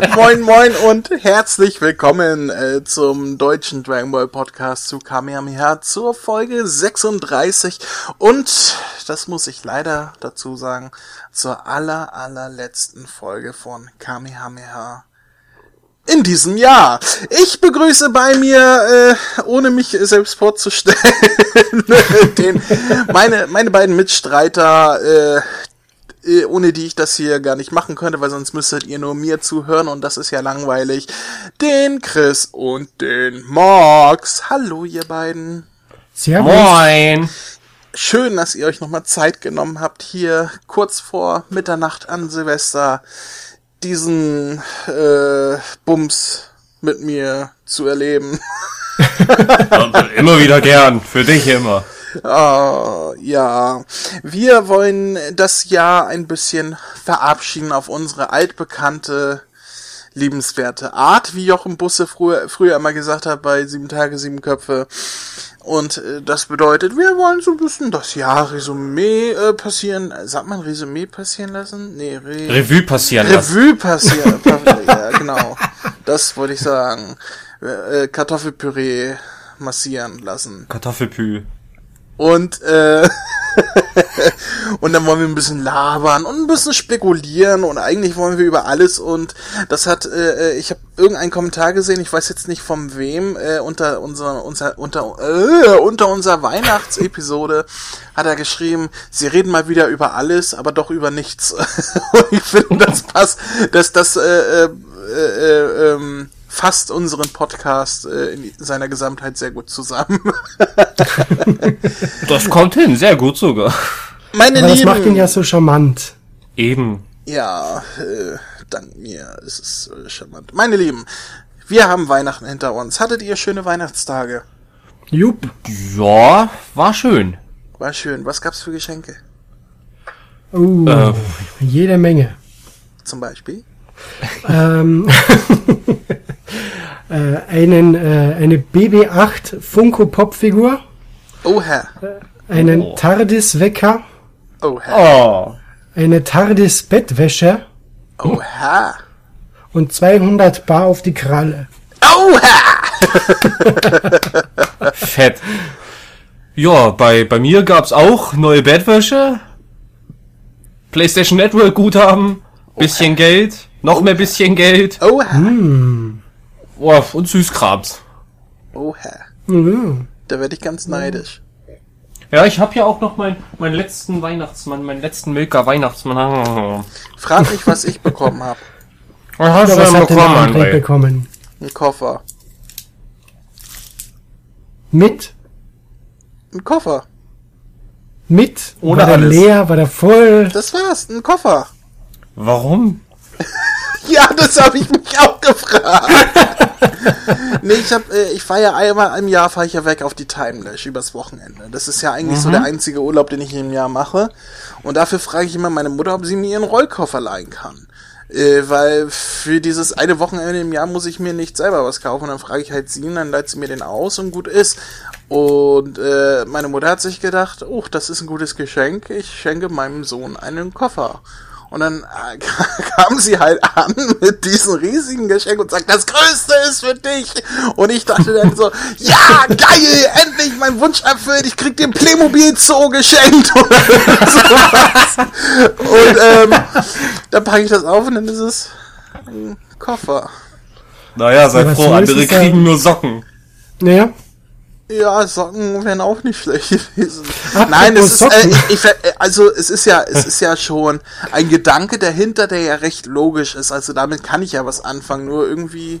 moin, moin und herzlich willkommen äh, zum deutschen Dragon Ball Podcast zu Kamehameha zur Folge 36 und, das muss ich leider dazu sagen, zur aller, allerletzten Folge von Kamehameha in diesem Jahr. Ich begrüße bei mir, äh, ohne mich selbst vorzustellen, den, meine, meine beiden Mitstreiter, äh, ohne die ich das hier gar nicht machen könnte, weil sonst müsstet ihr nur mir zuhören und das ist ja langweilig. Den Chris und den Max. Hallo, ihr beiden. Servus. Moin. Schön, dass ihr euch nochmal Zeit genommen habt, hier kurz vor Mitternacht an Silvester diesen äh, Bums mit mir zu erleben. immer wieder gern, für dich immer. Oh, ja, wir wollen das Jahr ein bisschen verabschieden auf unsere altbekannte, liebenswerte Art, wie Jochen Busse früher, früher immer gesagt hat bei Sieben Tage, Sieben Köpfe. Und äh, das bedeutet, wir wollen so ein bisschen das Jahr Resümee äh, passieren. Sagt man Resümee passieren lassen? Nee, Re Revue passieren lassen. Revue passieren. ja, genau. Das wollte ich sagen. Äh, Kartoffelpüree massieren lassen. Kartoffelpü. Und, äh, und dann wollen wir ein bisschen labern und ein bisschen spekulieren und eigentlich wollen wir über alles und das hat, äh, ich habe irgendeinen Kommentar gesehen, ich weiß jetzt nicht von wem, äh, unter unser, unser, unter, äh, unter unserer Weihnachtsepisode hat er geschrieben, sie reden mal wieder über alles, aber doch über nichts. und ich finde, das passt, dass das, äh, äh, äh, ähm, fasst unseren Podcast äh, in seiner Gesamtheit sehr gut zusammen. das kommt hin, sehr gut sogar. Meine Aber Lieben, das macht ihn ja so charmant. Eben. Ja, äh, dank mir ist es äh, charmant. Meine Lieben, wir haben Weihnachten hinter uns. Hattet ihr schöne Weihnachtstage? Jupp. Ja, war schön. War schön. Was gab's für Geschenke? Uh, äh. jede Menge. Zum Beispiel? ähm, äh, einen, äh, eine BB8 Funko Pop Figur. Oh. Äh, einen oh. TARDIS Wecker. Oh. Oh. Eine TARDIS Bettwäsche. Oh Herr. Und 200 Bar auf die Kralle. Oh Herr. Fett. Ja, bei, bei mir gab's auch neue Bettwäsche. PlayStation Network Guthaben. Bisschen oh Geld. Noch mehr bisschen Geld. Oh Herr. Hm. Oh, und Süßkrams. Oha. Mhm. Da werde ich ganz neidisch. Ja, ich habe ja auch noch meinen mein letzten Weihnachtsmann, meinen letzten Milka Weihnachtsmann. Frag mich, was ich bekommen habe. Was hast du denn bekommen, André? bekommen? Ein Koffer. Mit? Ein Koffer. Mit? Oder war der alles. leer? War der voll? Das war's, ein Koffer. Warum? ja, das habe ich mich auch gefragt. nee, ich hab, äh, ich fahre ja einmal im Jahr fahre ich ja weg auf die Timelash übers Wochenende. Das ist ja eigentlich mhm. so der einzige Urlaub, den ich im Jahr mache. Und dafür frage ich immer meine Mutter, ob sie mir ihren Rollkoffer leihen kann. Äh, weil für dieses eine Wochenende im Jahr muss ich mir nicht selber was kaufen. Und dann frage ich halt sie und dann leiht sie mir den aus und gut ist. Und äh, meine Mutter hat sich gedacht, oh, das ist ein gutes Geschenk. Ich schenke meinem Sohn einen Koffer. Und dann äh, kam sie halt an mit diesem riesigen Geschenk und sagt, das Größte ist für dich. Und ich dachte dann so, ja, geil, endlich mein Wunsch erfüllt. Ich krieg den Playmobil Zoo geschenkt oder sowas. Und ähm, dann packe ich das auf und dann ist es ein Koffer. Naja, sei ja, froh, andere kriegen nur Socken. Naja. Ja, Socken wären auch nicht schlecht gewesen. Nein, es ist, äh, ich, ich, also es ist ja, es ist ja schon ein Gedanke dahinter, der ja recht logisch ist. Also damit kann ich ja was anfangen. Nur irgendwie,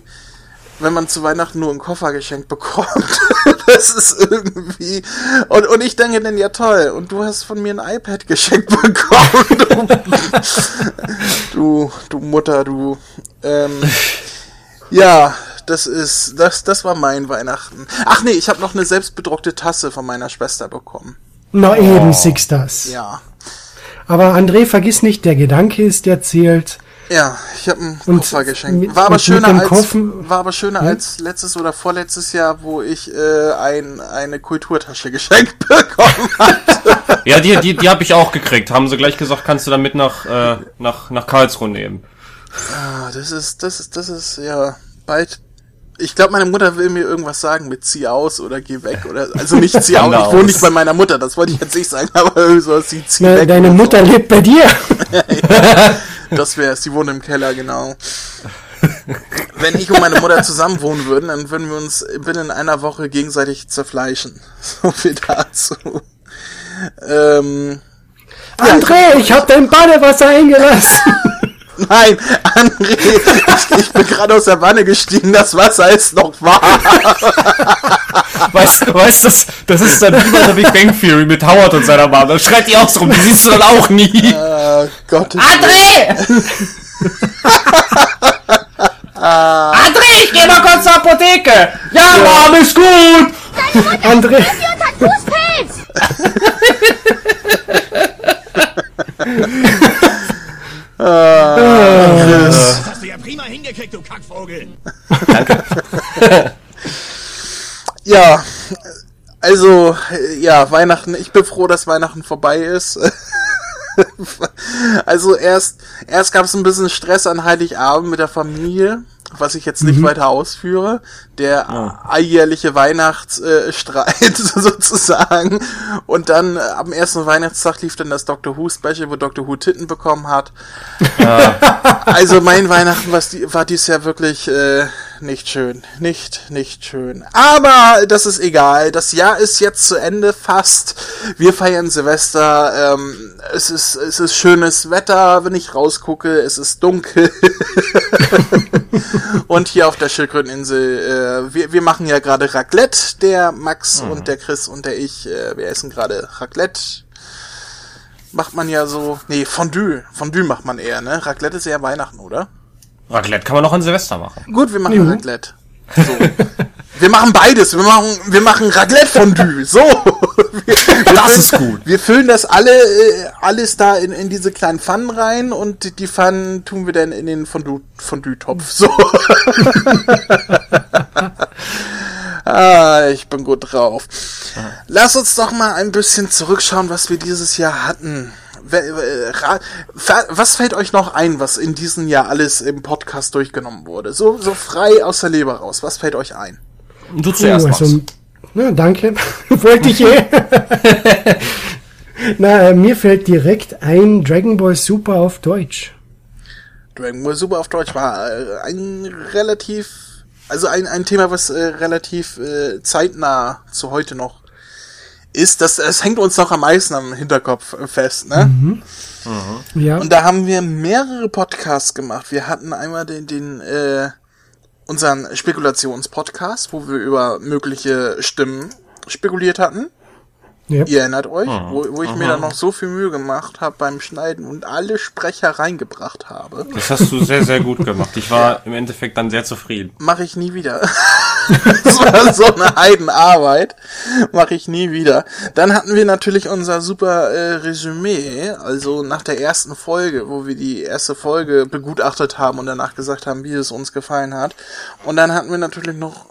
wenn man zu Weihnachten nur einen Koffer geschenkt bekommt, das ist irgendwie. Und, und ich denke dann, ja toll. Und du hast von mir ein iPad geschenkt bekommen. Du, du, du Mutter, du. Ähm, ja, das ist, das, das war mein Weihnachten. Ach nee, ich habe noch eine selbstbedruckte Tasse von meiner Schwester bekommen. Na oh. eben, Six das. Ja. Aber André, vergiss nicht, der Gedanke ist, der zählt. Ja, ich habe einen und Koffer geschenkt. War aber schöner als Koffen, war aber schöner hm? als letztes oder vorletztes Jahr, wo ich äh, ein, eine Kulturtasche geschenkt bekommen hatte. ja, die die die habe ich auch gekriegt. Haben sie gleich gesagt, kannst du damit nach äh, nach nach Karlsruhe nehmen. Ah, das ist, das ist, das ist, ja, bald. Ich glaube, meine Mutter will mir irgendwas sagen mit zieh aus oder geh weg oder, also nicht zieh aus, ich wohne nicht bei meiner Mutter, das wollte ich jetzt nicht sagen, aber so, sie zieh Na, weg. deine Mutter lebt bei dir. So. Das wäre sie wohnt im Keller, genau. Wenn ich und meine Mutter zusammen wohnen würden, dann würden wir uns binnen einer Woche gegenseitig zerfleischen. So viel dazu. Ähm, André, ich hab dein Badewasser eingelassen. Nein, André, ich, ich bin gerade aus der Wanne gestiegen, das Wasser ist noch warm. Weißt du, weißt, das, das ist dann wie bei der Big Bang Theory mit Howard und seiner Mom. Da schreit die auch so rum, die siehst du dann auch nie. Oh, Gottes André! André, ich geh mal kurz zur Apotheke. Ja, Mom, ist gut. André, Chris. Hast du ja prima hingekriegt, du Kackvogel. Ja, also, ja, Weihnachten, ich bin froh, dass Weihnachten vorbei ist. also erst, erst gab es ein bisschen Stress an Heiligabend mit der Familie, was ich jetzt nicht weiter ausführe. Der alljährliche Weihnachtsstreit sozusagen. Und dann äh, am ersten Weihnachtstag lief dann das Doctor Who Special, wo Doctor Who Titten bekommen hat. Also mein Weihnachten war, war dies Jahr wirklich äh, nicht schön. Nicht, nicht schön. Aber das ist egal. Das Jahr ist jetzt zu Ende fast. Wir feiern Silvester. Ähm, es, ist, es ist schönes Wetter, wenn ich rausgucke. Es ist dunkel. und hier auf der Schildkröteninsel, äh, wir, wir machen ja gerade Raclette. Der Max und der Chris und der ich, äh, wir essen gerade Raclette macht man ja so. Nee, Fondue. Fondue macht man eher, ne? Raclette ist eher Weihnachten, oder? Raclette kann man noch an Silvester machen. Gut, wir machen Raclette. So. wir machen beides. Wir machen, wir machen Raclette-Fondue. So. Wir, wir Das füllen- ist gut. Wir füllen das alle, äh, alles da in, in diese kleinen Pfannen rein und die- Pfannen tun wir dann in den Fondue- Fondue-Topf. So. ah, ich bin gut drauf. Lass uns doch mal ein bisschen zurückschauen, was wir dieses Jahr hatten. Äh, Was fällt euch noch ein, was in diesem Jahr alles im Podcast durchgenommen wurde? So, so frei aus der Leber raus. Was fällt euch ein? Du zuerst, Oh, also, na, danke. Wollte ich eh. Na, äh, mir fällt direkt ein Dragon Ball Super auf Deutsch. Dragon Ball Super auf Deutsch war äh, ein relativ, also ein, ein Thema, was äh, relativ äh, zeitnah zu heute noch ist. Das, das hängt uns noch am meisten am Hinterkopf äh, fest, ne? Ja, Und da haben wir mehrere Podcasts gemacht. Wir hatten einmal den, den äh, unseren Spekulationspodcast, wo wir über mögliche Stimmen spekuliert hatten. Ja. Ihr erinnert euch, wo, wo ich mir dann noch so viel Mühe gemacht habe beim Schneiden und alle Sprecher reingebracht habe. Das hast du sehr, sehr gut gemacht. Ich war im Endeffekt dann sehr zufrieden. Mache ich nie wieder. das war so eine Heidenarbeit. Mache ich nie wieder. Dann hatten wir natürlich unser super äh, Resümee, also nach der ersten Folge, wo wir die erste Folge begutachtet haben und danach gesagt haben, wie es uns gefallen hat. Und dann hatten wir natürlich noch,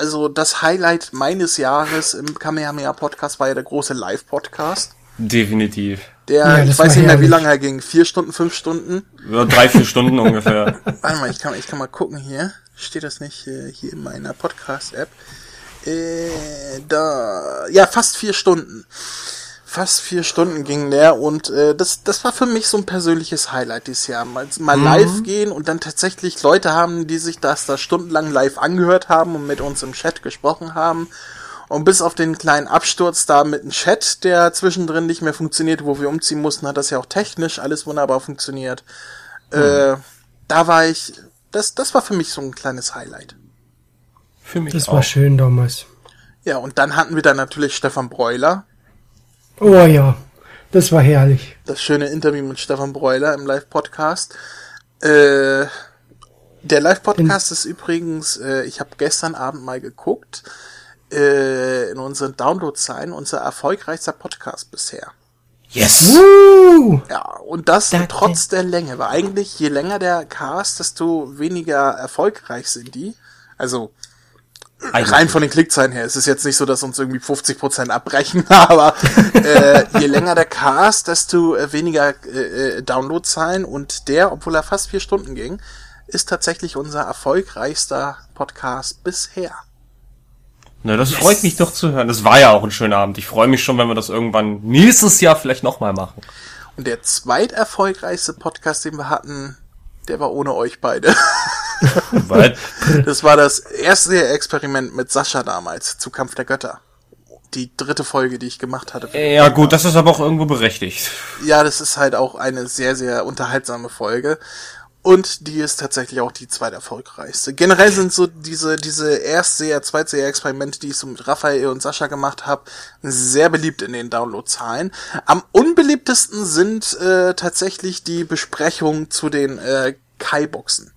also das Highlight meines Jahres im Kamehameha Podcast war ja der große Live-Podcast. Definitiv. Der, Ja, ich weiß nicht mehr, wie lange er ging. Vier Stunden, fünf Stunden. Ja, drei, vier Stunden ungefähr. Warte mal, ich kann, ich kann mal gucken hier. Steht das nicht äh, hier in meiner Podcast-App? Äh, da, ja, fast vier Stunden. Fast vier Stunden ging der und äh, das, das war für mich so ein persönliches Highlight dieses Jahr. Mal, mal live gehen und dann tatsächlich Leute haben, die sich das da stundenlang live angehört haben und mit uns im Chat gesprochen haben. Und bis auf den kleinen Absturz da mit dem Chat, der zwischendrin nicht mehr funktioniert, wo wir umziehen mussten, hat das ja auch technisch alles wunderbar funktioniert. Äh, da war ich, das, das war für mich so ein kleines Highlight. Für mich Das auch. war schön damals. Ja, und dann hatten wir da natürlich Stefan Breuler, Oh ja, das war herrlich. das schöne Interview mit Stefan Breuler im Live-Podcast. Äh, der Live-Podcast ist übrigens, äh, ich habe gestern Abend mal geguckt, äh, in unseren Download-Zahlen unser erfolgreichster Podcast bisher. Yes! Uh, Ja, und das trotz der Länge, weil eigentlich je länger der Cast, desto weniger erfolgreich sind die. Also Rein von den Klickzahlen her. Es ist jetzt nicht so, dass uns irgendwie 50% abbrechen, aber äh, je länger der Cast, desto äh, weniger äh, äh, Downloadzahlen und der, obwohl er fast vier Stunden ging, ist tatsächlich unser erfolgreichster Podcast bisher. Na, das freut mich doch zu hören. Das war ja auch ein schöner Abend. Ich freue mich schon, wenn wir das irgendwann nächstes Jahr vielleicht nochmal machen. Und der zweiterfolgreichste Podcast, den wir hatten, der war ohne euch beide. Weil, Das war das erste Experiment mit Sascha damals zu Kampf der Götter. Die dritte Folge, die ich gemacht hatte. ja gut, das ist aber auch irgendwo berechtigt. Ja, das ist halt auch eine sehr, sehr unterhaltsame Folge. Und die ist tatsächlich auch die zweiterfolgreichste. Generell sind so diese, diese Erstseher, Zweitseher-Experimente, die ich so mit Raphael und Sascha gemacht habe, sehr beliebt in den Downloadzahlen. Am unbeliebtesten sind äh, tatsächlich die Besprechungen zu den äh, Kai-Boxen.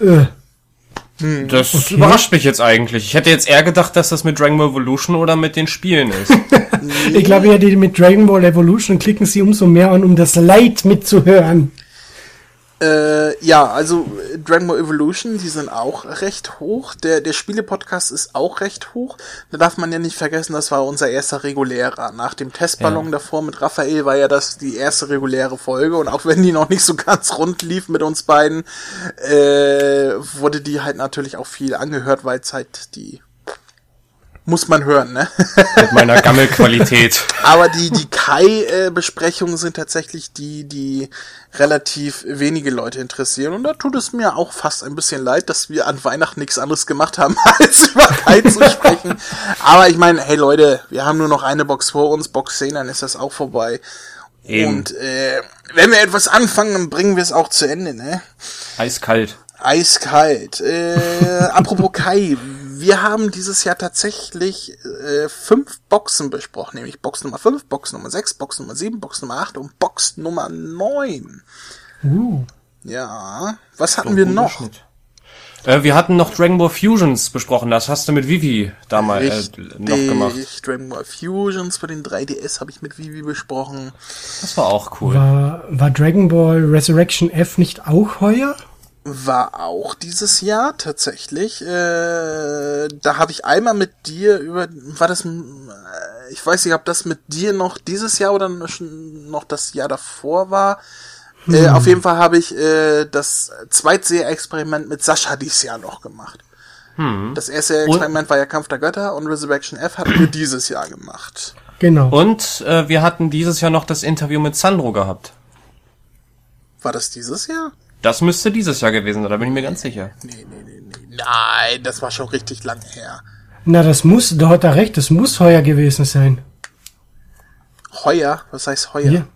Äh, Das überrascht mich jetzt eigentlich. Ich hätte jetzt eher gedacht, dass das mit Dragon Ball Evolution oder mit den Spielen ist. ich glaube ja, die mit Dragon Ball Evolution klicken sie umso mehr an, um das Leid mitzuhören. Äh, ja, also äh, Dragon Ball Evolution, die sind auch recht hoch. Der, der Spiele-Podcast ist auch recht hoch. Da darf man ja nicht vergessen, das war unser erster regulärer. Nach dem Testballon Ja. davor mit Raphael war ja das die erste reguläre Folge. Und auch wenn die noch nicht so ganz rund lief mit uns beiden, äh, wurde die halt natürlich auch viel angehört, weil es halt die muss man hören, ne? mit meiner Gammelqualität. Aber die, die Kai-Besprechungen sind tatsächlich die, die relativ wenige Leute interessieren. Und da tut es mir auch fast ein bisschen leid, dass wir an Weihnachten nichts anderes gemacht haben, als über Kai zu sprechen. Aber ich meine, hey Leute, wir haben nur noch eine Box vor uns, Box 10, dann ist das auch vorbei. Eben. Und äh, wenn wir etwas anfangen, dann bringen wir es auch zu Ende, ne? Eiskalt. Eiskalt. Äh, apropos Kai, wir haben dieses Jahr tatsächlich äh, fünf Boxen besprochen, nämlich Box Nummer 5, Box Nummer 6, Box Nummer 7, Box Nummer 8 und Box Nummer 9. Uh, Ja, was hatten wir noch? Äh, wir hatten noch Dragon Ball Fusions besprochen. Das hast du mit Vivi damals äh, noch gemacht. Dragon Ball Fusions für den 3DS habe ich mit Vivi besprochen. Das war auch cool. war, war Dragon Ball Resurrection F nicht auch heuer? War auch dieses Jahr tatsächlich. Äh, da habe ich einmal mit dir über, war das, äh, ich weiß nicht, ob das mit dir noch dieses Jahr oder schon noch das Jahr davor war. Äh, auf jeden Fall habe ich äh, das Zweitseher-Experiment mit Sascha dieses Jahr noch gemacht. Das erste Experiment war ja Kampf der Götter und Resurrection F hatten wir dieses Jahr gemacht. Genau. Und äh, wir hatten dieses Jahr noch das Interview mit Sandro gehabt. War das dieses Jahr? Das müsste dieses Jahr gewesen sein, da bin ich mir ganz sicher. Nee, nee, nee, nee. Nein, das war schon richtig lang her. Na, das muss, da hat er recht, das muss heuer gewesen sein. Heuer? Was heißt heuer? Hier.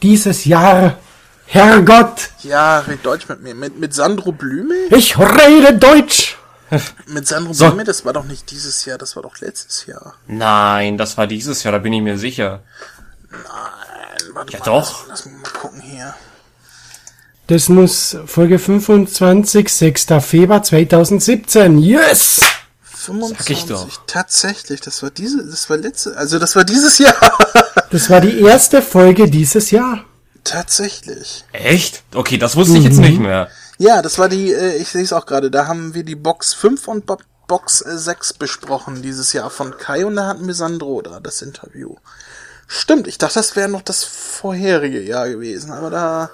Dieses Jahr. Herrgott, Ja, red Deutsch mit mir. Mit, mit Sandro Blümel? ich rede Deutsch. Mit Sandro So. Blümel, das war doch nicht dieses Jahr, das war doch letztes Jahr. Nein, das war dieses Jahr, da bin ich mir sicher. Nein, warte Ja, mal, doch. Lass, lass mich mal gucken hier. Das muss Folge 25, 6. Februar 2017. Yes! 25. ich doch. Tatsächlich, das war diese, das war letzte, also das war dieses Jahr. Das war die erste Folge dieses Jahr. Tatsächlich. Echt? Okay, das wusste ich jetzt nicht mehr. Ja, das war die, äh, ich sehe es auch gerade, da haben wir die Box 5 und Bo Box äh, 6 besprochen dieses Jahr von Kai und da hatten wir Sandro da, das Interview. Stimmt, ich dachte, das wäre noch das vorherige Jahr gewesen, aber da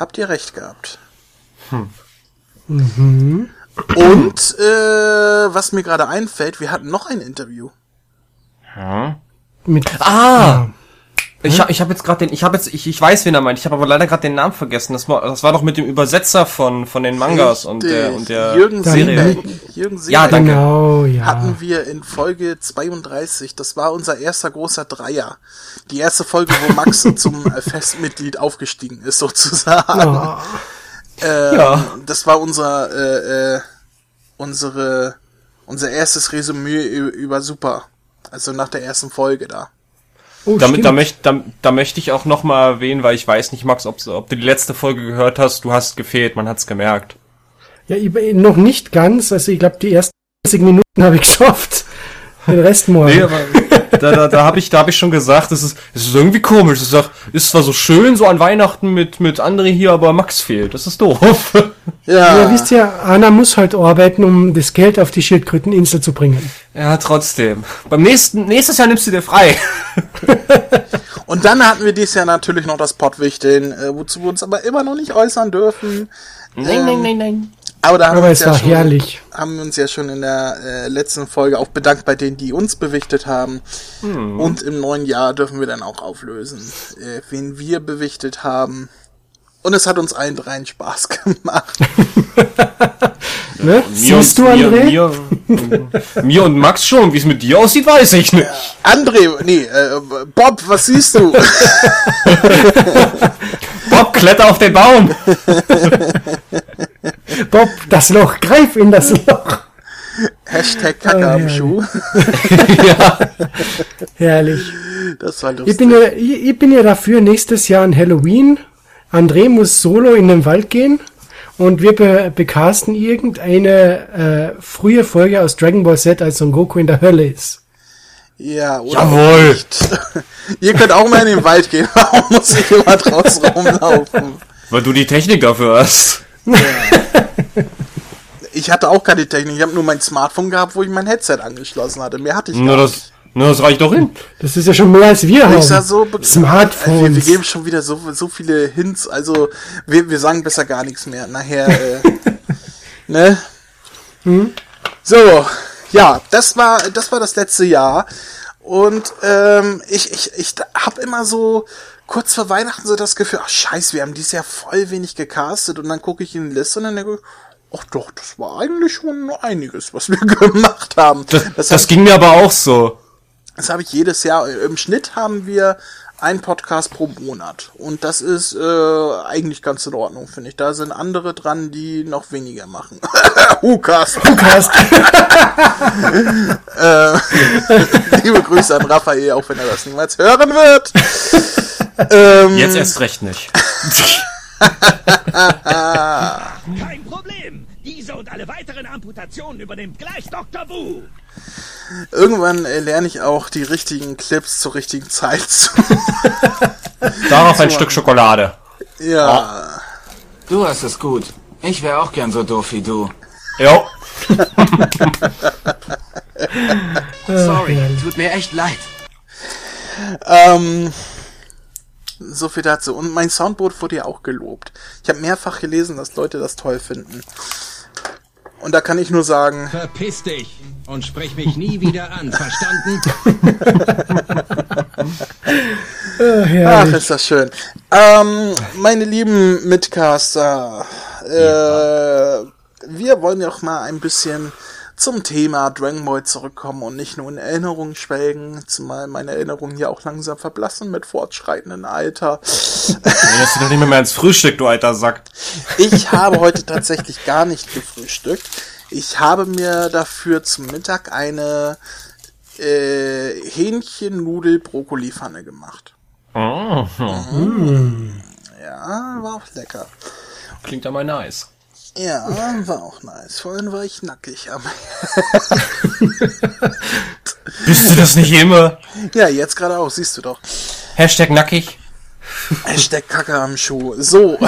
habt ihr recht gehabt. Und äh, was mir gerade einfällt, wir hatten noch ein Interview. Mit, Ah! Ich, ha- ich habe jetzt gerade den, ich habe jetzt, ich, ich weiß, wen er meint. Ich habe aber leider gerade den Namen vergessen. Das war, das war doch mit dem Übersetzer von von den Mangas und der Richtig. und der Jürgen Serie. Jürgen Seebeck Ja, danke. genau, ja. hatten wir in Folge 32. Das war unser erster großer Dreier. Die erste Folge, wo Max zum äh, Festmitglied aufgestiegen ist, sozusagen. Oh, Ähm, Ja. Das war unser, äh, äh, unsere, unser erstes Resümee über Super. Also nach der ersten Folge da. Oh, Damit, da, möcht, da, da möchte ich auch noch mal erwähnen, weil ich weiß nicht, Max, ob, ob du die letzte Folge gehört hast. Du hast gefehlt, man hat's gemerkt. Ja, ich, noch nicht ganz. Also ich glaube, die ersten 30 Minuten habe ich geschafft. Den Rest morgen. Nee, aber da, da, da habe ich, da habe ich schon gesagt, es ist, es ist irgendwie komisch. Es ist, ist zwar so schön so an Weihnachten mit mit André hier, aber Max fehlt. Das ist doof. Ja, Ja, wisst ihr, Anna muss halt arbeiten, um das Geld auf die Schildkröteninsel zu bringen. Ja, trotzdem. Beim nächsten, nächstes Jahr nimmst du dir frei. und dann hatten wir dieses Jahr natürlich noch das Pottwichteln, äh, wozu wir uns aber immer noch nicht äußern dürfen. Nein, nein, nein, nein. Aber da haben Aber wir uns es ja war schon, herrlich. haben wir uns ja schon in der äh, letzten Folge auch bedankt bei denen, die uns bewichtet haben. Und im neuen Jahr dürfen wir dann auch auflösen, äh, wen wir bewichtet haben. Und es hat uns allen dreien Spaß gemacht. Ne? Siehst du, André? Mir, mir, mir und Max schon. Wie es mit dir aussieht, weiß ich nicht. André, nee, äh, Bob, was siehst du? Bob, kletter auf den Baum. Bob, das Loch, greif in das Loch. Hashtag Kacke Oh, am herrlich. Schuh. ja. Herrlich. Das war Ich lustig. bin, ja, ich, ich bin ja dafür, nächstes Jahr an Halloween. André muss solo in den Wald gehen und wir be bekasten irgendeine äh, frühe Folge aus Dragon Ball Z, als Son Goku in der Hölle ist. Ja, oder Jawohl. Ihr könnt auch mal in den Wald gehen. Warum muss ich immer draußen rumlaufen? Weil du die Technik dafür hast. Ich hatte auch keine Technik. Ich habe nur mein Smartphone gehabt, wo ich mein Headset angeschlossen hatte. Mehr hatte ich Nur gar das, nicht. nur das reicht doch hin. Das ist ja schon mehr als wir haben. Ich sah so be- Also wir, Smartphones. wir geben schon wieder so, so viele Hints. Also wir, wir sagen besser gar nichts mehr. Nachher, äh, ne? So, ja, das war das war das letzte Jahr. Und ähm, ich, ich, ich habe immer so kurz vor Weihnachten so das Gefühl, ach scheiße, wir haben dieses Jahr voll wenig gecastet. Und dann gucke ich in die Liste und dann denke ich, ach doch, das war eigentlich schon einiges, was wir gemacht haben. Das, Das das, hab- ging mir aber auch so. das habe ich jedes Jahr. Im Schnitt haben wir einen Podcast pro Monat. Und das ist äh, eigentlich ganz in Ordnung, finde ich. Da sind andere dran, die noch weniger machen. Hukas. Podcast. Liebe Grüße an Raphael, auch wenn er das niemals hören wird. ähm, Jetzt erst recht nicht. Kein Problem. Diese und alle weiteren Amputationen übernimmt gleich Dr. Wu. irgendwann äh, lerne ich auch die richtigen Clips zur richtigen Zeit zu. Darauf ein Stück Schokolade. ja. Du hast es gut. Ich wäre auch gern so doof wie du. Jo. Sorry, tut mir echt leid. Ähm, so viel dazu. Und mein Soundboard wurde ja auch gelobt. Ich habe mehrfach gelesen, dass Leute das toll finden. Und da kann ich nur sagen, Verpiss dich und sprich mich nie wieder an, verstanden? Äh, ach, ist das schön. Ähm, meine lieben Mitcaster, äh, wir wollen ja auch mal ein bisschen zum Thema Dragon Ball zurückkommen und nicht nur in Erinnerungen schwelgen, zumal meine Erinnerungen ja auch langsam verblassen mit fortschreitendem Alter. Jetzt du doch nicht mehr, mehr ins Frühstück, du alter Sack. Ich habe heute tatsächlich gar nicht gefrühstückt. Ich habe mir dafür zum Mittag eine äh, Hähnchen-Nudel-Brokkoli-Pfanne gemacht. Oh, Ja, war auch lecker. klingt ja mal nice. Ja, war auch nice. Vorhin war ich nackig. Aber Bist du das nicht immer? ja, jetzt gerade auch, siehst du doch. Hashtag nackig. Hashtag Kacke am Schuh. So.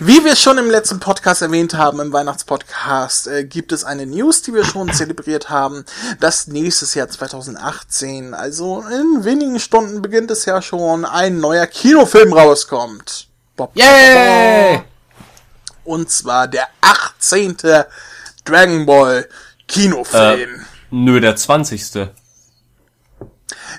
Wie wir schon im letzten Podcast erwähnt haben, im Weihnachtspodcast, äh, gibt es eine News, die wir schon zelebriert haben, dass nächstes Jahr 2018, also in wenigen Stunden beginnt es ja schon, ein neuer Kinofilm rauskommt. Bob, Yay! Und zwar der 18. Dragon Ball Kinofilm. Nö, der 20.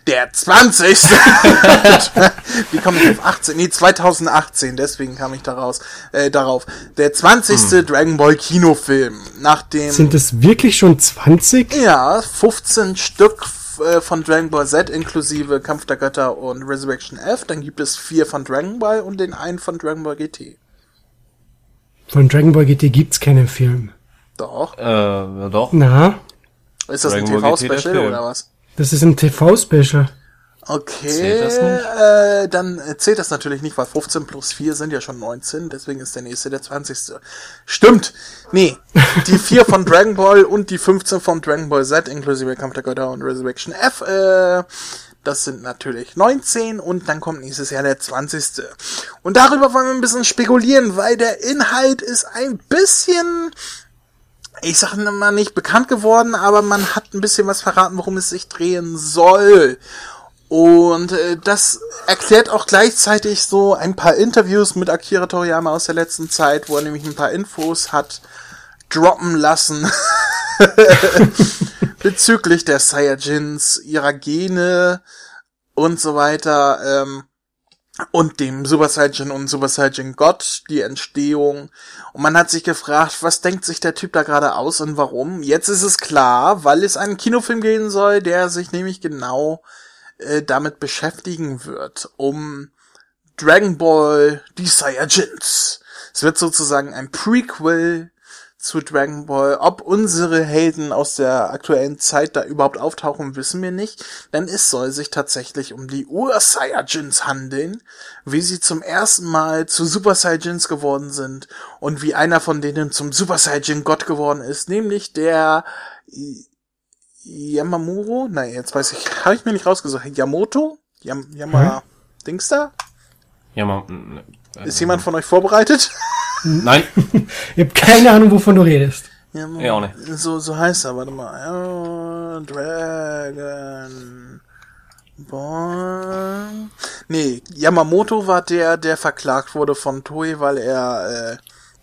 Der 20. Wie komme ich auf 18? Nee, 2018, deswegen kam ich daraus, äh, darauf. Der 20. Dragon Ball Kinofilm. Nach dem, Sind es wirklich schon 20? ja, 15 Stück äh, von Dragon Ball Z inklusive Kampf der Götter und Resurrection F. Dann gibt es vier von Dragon Ball und den einen von Dragon Ball GT. Von Dragon Ball GT gibt's keinen Film. Doch. Äh, ja doch. Na, Ist das ein Dragon der TV-Special oder was? das ist ein TV-Special. Okay, Zählt das nicht? Äh, dann äh, zählt das natürlich nicht, weil 15 plus 4 sind ja schon 19, deswegen ist der nächste der 20. Stimmt! Nee, die 4 von Dragon Ball und die 15 von Dragon Ball Z inklusive Kampf der Götter und Resurrection F, äh, das sind natürlich 19 und dann kommt nächstes Jahr der 20. Und darüber wollen wir ein bisschen spekulieren, weil der Inhalt ist ein bisschen ich sag mal nicht bekannt geworden, aber man hat ein bisschen was verraten, worum es sich drehen soll. Und äh, das erklärt auch gleichzeitig so ein paar Interviews mit Akira Toriyama aus der letzten Zeit, wo er nämlich ein paar Infos hat droppen lassen bezüglich der Saiyajins, ihrer Gene und so weiter. Ähm, und dem Super Saiyan und Super Saiyan God, die Entstehung. Und man hat sich gefragt, was denkt sich der Typ da gerade aus und warum? Jetzt ist es klar, weil es einen Kinofilm gehen soll, der sich nämlich genau äh, damit beschäftigen wird, um Dragon Ball, die Saiyajins. Es wird sozusagen ein Prequel zu Dragon Ball. Ob unsere Helden aus der aktuellen Zeit da überhaupt auftauchen, wissen wir nicht, denn es soll sich tatsächlich um die Ur-Saiyajins handeln, wie sie zum ersten Mal zu Super Saiyajins geworden sind und wie einer von denen zum Super Saiyajin Gott geworden ist, nämlich der Yamamuro? Nein, jetzt weiß ich, habe ich mir nicht rausgesucht. Yamoto? Yam Yama Dings da? Ja, mal. äh, Ist jemand von euch vorbereitet? Nein, Ich habe keine Ahnung, wovon du redest. Yama- Ja, auch nicht. So, so heißt er, warte mal. Oh, Dragon Ball. Nee, Yamamoto war der, der verklagt wurde von Toei, weil er äh,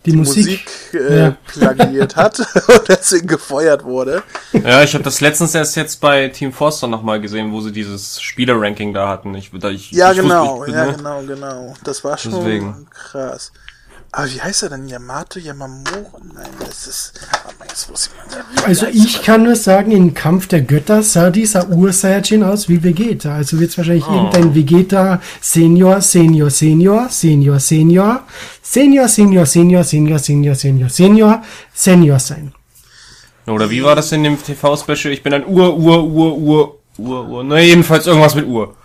Die, die Musik. Musik, äh, Ja. plagiiert hat und deswegen gefeuert wurde. Ja, ich habe das letztens erst jetzt bei Team Forster nochmal gesehen, wo sie dieses Spieler-Ranking da hatten. Ich, da ich, Ja, ich genau, wusste, ich, ja, ne? genau, genau. Das war schon Deswegen. krass. Aber wie heißt er denn? Yamato Yamamuro? Nein, das ist. Ich mal. Also ich kann nur sagen, im Kampf der Götter sah dieser Ur-Saiyajin aus wie Vegeta. Also wird es wahrscheinlich irgendein Vegeta Senior, Senior, Senior, Senior, Senior, Senior, Senior, Senior, Senior, Senior, Senior, Senior, Senior sein. Oder wie war das in dem TV-Special? Ich bin ein Ur, Ur, Ur, Ur, Ur, Ur. Na, jedenfalls irgendwas mit Ur.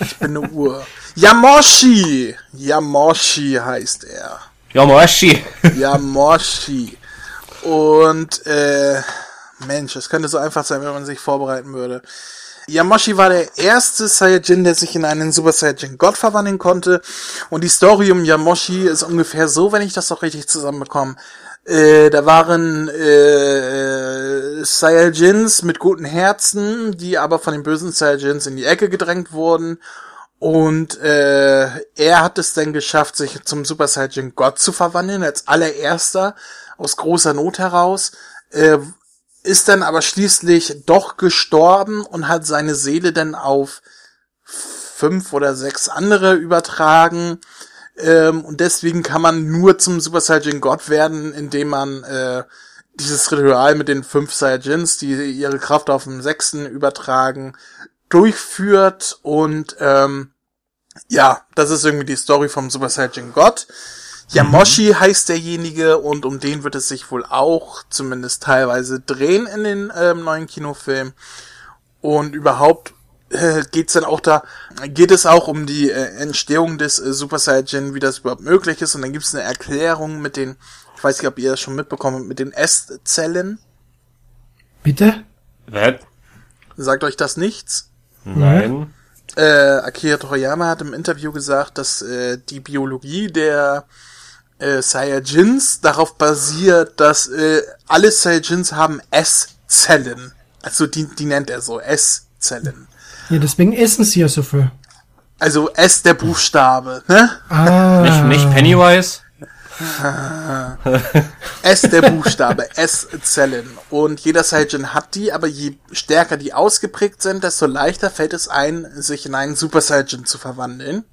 Ich bin eine Uhr. Yamoshi! Yamoshi heißt er. Ja, Moashi. Yamoshi. Und, äh, Mensch, es könnte so einfach sein, wenn man sich vorbereiten würde. Yamoshi war der erste Saiyajin, der sich in einen Super Saiyajin Gott verwandeln konnte. Und die Story um Yamoshi ist ungefähr so, wenn ich das doch richtig zusammenbekomme. Äh, da waren äh, Saiyajins mit guten Herzen, die aber von den bösen Saiyajins in die Ecke gedrängt wurden. Und äh, er hat es dann geschafft, sich zum Super Saiyajin Gott zu verwandeln, als allererster, aus großer Not heraus. Äh, ist dann aber schließlich doch gestorben und hat seine Seele dann auf fünf oder sechs andere übertragen. Ähm, und deswegen kann man nur zum Super Saiyajin Gott werden, indem man äh, dieses Ritual mit den fünf Saiyajins, die ihre Kraft auf den sechsten übertragen, durchführt. Und ähm, ja, das ist irgendwie die Story vom Super Saiyajin Gott. Yamoshi heißt derjenige und um den wird es sich wohl auch zumindest teilweise drehen in den ähm, neuen Kinofilm. Und überhaupt äh, geht's dann auch da, geht es auch um die äh, Entstehung des äh, Super Saiyajin, wie das überhaupt möglich ist. Und dann gibt's eine Erklärung mit den, ich weiß nicht, ob ihr das schon mitbekommen habt, mit den S-Zellen. Bitte? Was? Sagt euch das nichts? Nein. Äh, Akira Toriyama hat im Interview gesagt, dass äh, die Biologie der äh, Saiyajins darauf basiert, dass äh, alle Saiyajins haben S-Zellen. Also die, die nennt er so, S-Zellen. Ja, deswegen essen sie ja so viel. Also S der Buchstabe, ne? Ah. Nicht, nicht Pennywise? S der Buchstabe, S-Zellen. Und jeder Saiyajin hat die, aber je stärker die ausgeprägt sind, desto leichter fällt es ein, sich in einen Super Saiyajin zu verwandeln.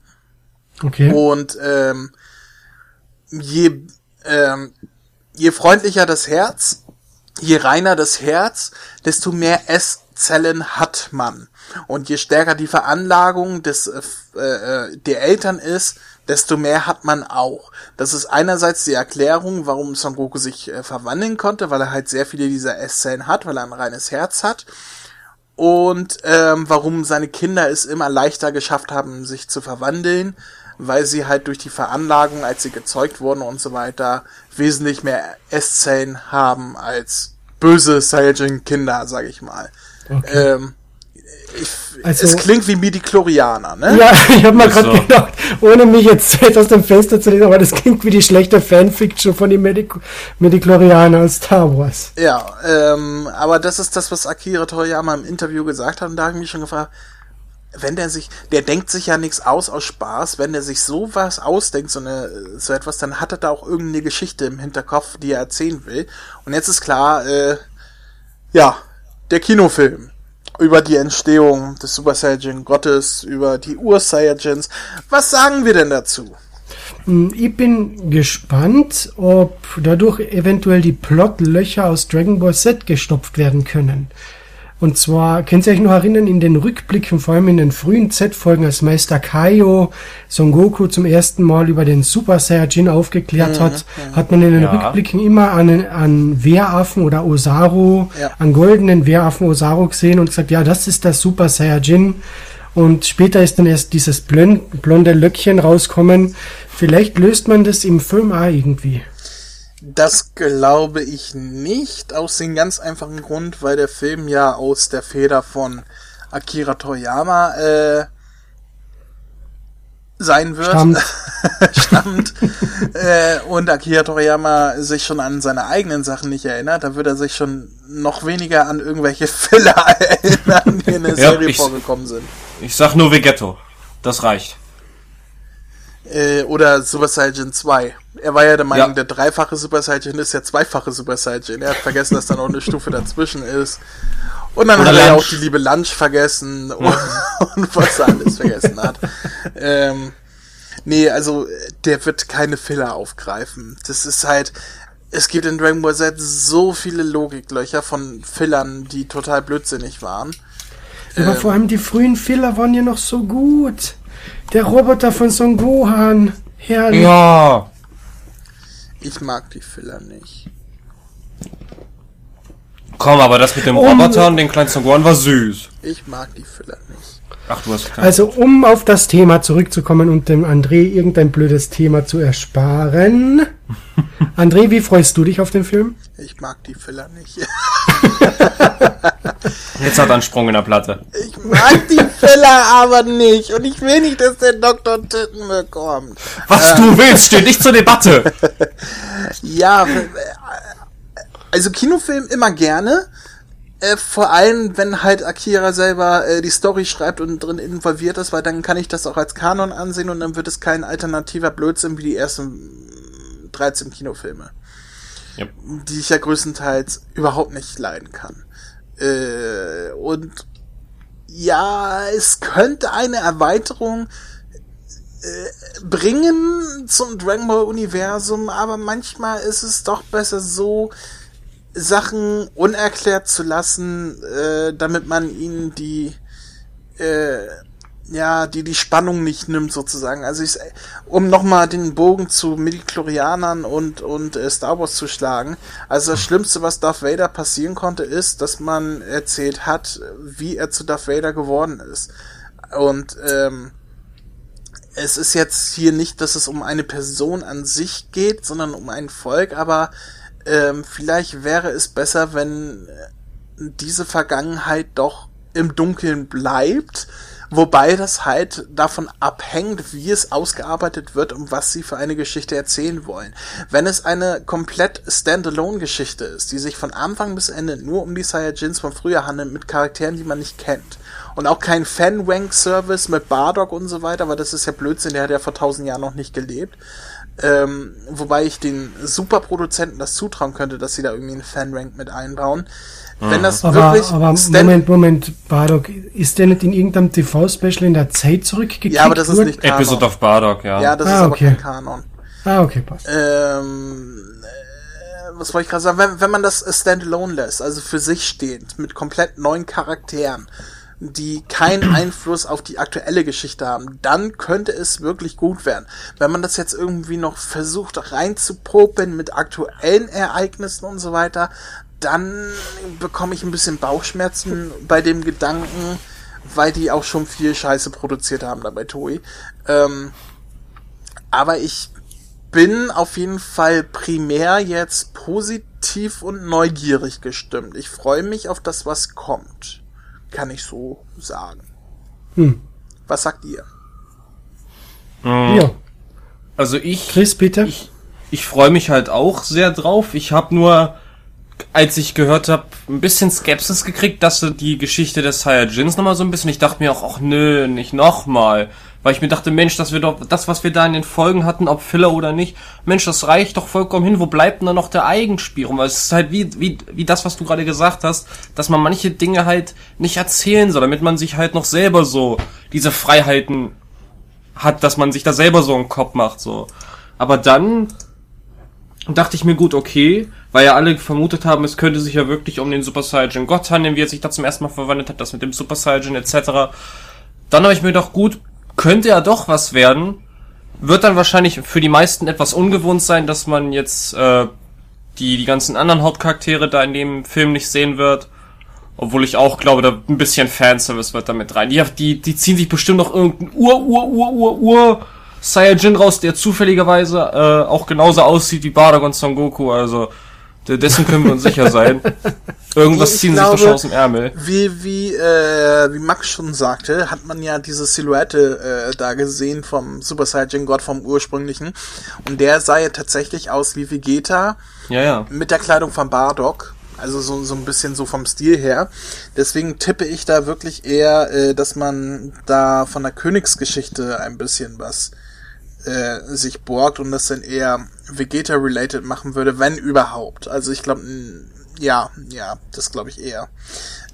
Okay. Und ähm, je, ähm, je freundlicher das Herz, je reiner das Herz, desto mehr S-Zellen hat man. Und je stärker die Veranlagung des, äh, äh, der Eltern ist, desto mehr hat man auch. Das ist einerseits die Erklärung, warum Son Goku sich äh, verwandeln konnte, weil er halt sehr viele dieser S-Zellen hat, weil er ein reines Herz hat. und ähm, warum seine Kinder es immer leichter geschafft haben, sich zu verwandeln, weil sie halt durch die Veranlagung, als sie gezeugt wurden und so weiter, wesentlich mehr S-Zellen haben als böse Saiyajin-Kinder, sag ich mal. Okay. Ähm, ich, Also- es klingt wie Midi-Chlorianer, ne? Ja, ich habe mal gerade so. gedacht, ohne mich jetzt weit aus dem Fenster zu lesen, aber das klingt wie die schlechte Fanfiction von den Medic Mediklorianern aus Star Wars. Ja, ähm, aber das ist das, was Akira Toriyama im Interview gesagt hat und da habe ich mich schon gefragt, wenn der sich, der denkt sich ja nichts aus aus Spaß, wenn der sich sowas ausdenkt, so eine, so etwas, dann hat er da auch irgendeine Geschichte im Hinterkopf, die er erzählen will. Und jetzt ist klar, äh, ja, der Kinofilm über die Entstehung des Super Saiyajin Gottes, über die Ur-Saiyajins. Was sagen wir denn dazu? Hm, Ich bin gespannt, ob dadurch eventuell die Plotlöcher aus Dragon Ball Z gestopft werden können. Und zwar, könnt ihr euch noch erinnern, in den Rückblicken, vor allem in den frühen Z-Folgen, als Meister Kaio Son Goku zum ersten Mal über den Super Saiyajin aufgeklärt hat, hat man in den Ja. Rückblicken immer an, an Wehraffen oder Osaru, Ja. an goldenen Wehraffen Osaru gesehen und gesagt, ja, das ist der Super Saiyajin. Und später ist dann erst dieses blonde Löckchen rauskommen. Vielleicht löst man das im Film auch irgendwie. Das glaube ich nicht, aus dem ganz einfachen Grund, weil der Film ja aus der Feder von Akira Toriyama äh, sein wird. Stammt. Stammt. äh, und Akira Toriyama sich schon an seine eigenen Sachen nicht erinnert, da wird er sich schon noch weniger an irgendwelche Filler erinnern, die in der Ja, Serie ich- vorgekommen sind. Ich sag nur Vegetto. Das reicht. Äh, oder Super Saiyan 2. Er war ja der Meinung, Ja. der dreifache Super Saiyan ist der zweifache Super Saiyan. Er hat vergessen, dass da noch eine Stufe dazwischen ist. Und dann Oder hat er ja auch die liebe Lunch vergessen und, und was er alles vergessen hat. ähm, nee, also der wird keine Filler aufgreifen. Das ist halt, es gibt in Dragon Ball Z so viele Logiklöcher von Fillern, die total blödsinnig waren. Aber Ähm. vor allem die frühen Filler waren ja noch so gut. Der Roboter von Son Gohan. Herrlich. Ja. Ich mag die Filler nicht. Komm, aber das mit dem Um- Roboter und den kleinen Son Gohan war süß. Ich mag die Filler nicht. Ach, du hast klar. Also, um auf das Thema zurückzukommen und dem André irgendein blödes Thema zu ersparen. André, wie freust du dich auf den Film? Ich mag die Filler nicht. Jetzt hat er einen Sprung in der Platte. Ich mag die Filler aber nicht. Und ich will nicht, dass der Doktor Titten bekommt. Was du willst, steht nicht zur Debatte. Ja, äh, also Kinofilm immer gerne. Äh, vor allem, wenn halt Akira selber äh, die Story schreibt und drin involviert ist, weil dann kann ich das auch als Kanon ansehen und dann wird es kein alternativer Blödsinn wie die ersten 13 Kinofilme. Yep. Die ich ja größtenteils überhaupt nicht leiden kann. Äh, und ja, es könnte eine Erweiterung äh, bringen zum Dragon Ball Universum, aber manchmal ist es doch besser so, Sachen unerklärt zu lassen, äh, damit man ihnen die äh, ja, die die Spannung nicht nimmt sozusagen. Also ich, um nochmal den Bogen zu Midichlorianern und und äh, Star Wars zu schlagen. Also das Schlimmste, was Darth Vader passieren konnte, ist, dass man erzählt hat, wie er zu Darth Vader geworden ist. Und ähm, es ist jetzt hier nicht, dass es um eine Person an sich geht, sondern um ein Volk, aber ähm, vielleicht wäre es besser, wenn äh, diese Vergangenheit doch im Dunkeln bleibt, wobei das halt davon abhängt, wie es ausgearbeitet wird und was sie für eine Geschichte erzählen wollen. Wenn es eine komplett Standalone-Geschichte ist, die sich von Anfang bis Ende nur um die Saiyajins von früher handelt, mit Charakteren, die man nicht kennt, und auch kein Fan-Rank-Service mit Bardock und so weiter, weil das ist ja Blödsinn, der hat ja vor tausend Jahren noch nicht gelebt. Ähm, wobei ich den Superproduzenten das zutrauen könnte, dass sie da irgendwie einen Fan-Rank mit einbauen. Wenn das Aber, wirklich aber Stan- Moment, Moment, Bardock, ist der nicht in irgendeinem TV-Special in der Zeit zurückgekickt Ja, aber das ist nicht Kanon. Episode of Bardock, ja. Ja, das Ah, ist aber okay. kein Kanon. Ah, okay, passt. Ähm, äh, was wollte ich gerade sagen? Wenn, wenn man das standalone lässt, also für sich stehend, mit komplett neuen Charakteren, die keinen Einfluss auf die aktuelle Geschichte haben, dann könnte es wirklich gut werden. Wenn man das jetzt irgendwie noch versucht reinzupopeln mit aktuellen Ereignissen und so weiter, dann bekomme ich ein bisschen Bauchschmerzen bei dem Gedanken, weil die auch schon viel Scheiße produziert haben dabei Toei. Ähm, aber ich bin auf jeden Fall primär jetzt positiv und neugierig gestimmt. Ich freue mich auf das, was kommt. Kann ich so sagen. Hm. Was sagt ihr? Ja. Also ich, Chris, bitte. ich, ich freue mich halt auch sehr drauf. Ich habe nur, als ich gehört habe, ein bisschen Skepsis gekriegt, dass die Geschichte des Saiyajins nochmal so ein bisschen, ich dachte mir auch, ach nö, nicht nochmal. Weil ich mir dachte, Mensch, dass wir doch, das, was wir da in den Folgen hatten, ob Filler oder nicht, Mensch, das reicht doch vollkommen hin. Wo bleibt denn da noch der Eigenspielraum? Weil es ist halt wie, wie, wie das, was du gerade gesagt hast, dass man manche Dinge halt nicht erzählen soll, damit man sich halt noch selber so diese Freiheiten hat, dass man sich da selber so einen Kopf macht, so. Aber dann dachte ich mir, gut, okay, weil ja alle vermutet haben, es könnte sich ja wirklich um den Super Saiyan Gott handeln, wie er sich da zum ersten Mal verwandelt hat, das mit dem Super Saiyan etc. Dann habe ich mir gedacht, gut, könnte ja doch was werden. Wird dann wahrscheinlich für die meisten etwas ungewohnt sein, dass man jetzt äh, die, die ganzen anderen Hauptcharaktere da in dem Film nicht sehen wird. Obwohl ich auch glaube, da ein bisschen Fanservice wird damit rein. Die, die, die ziehen sich bestimmt noch irgendeinen Ur, Ur, Ur, Ur, Ur Saiyajin raus, der zufälligerweise äh, auch genauso aussieht wie Bardock und Son Goku. Also dessen können wir uns sicher sein. Irgendwas Ich ziehen glaube, sich doch schon aus dem Ärmel. Wie, wie, äh, wie Max schon sagte, hat man ja diese Silhouette äh, da gesehen vom Super Saiyan Gott vom ursprünglichen. Und der sah ja tatsächlich aus wie Vegeta Ja, ja. mit der Kleidung von Bardock. Also so, so ein bisschen so vom Stil her. Deswegen tippe ich da wirklich eher, äh, dass man da von der Königsgeschichte ein bisschen was äh, sich borgt und das dann eher Vegeta-related machen würde, wenn überhaupt. Also ich glaube, ja, ja, das glaube ich eher.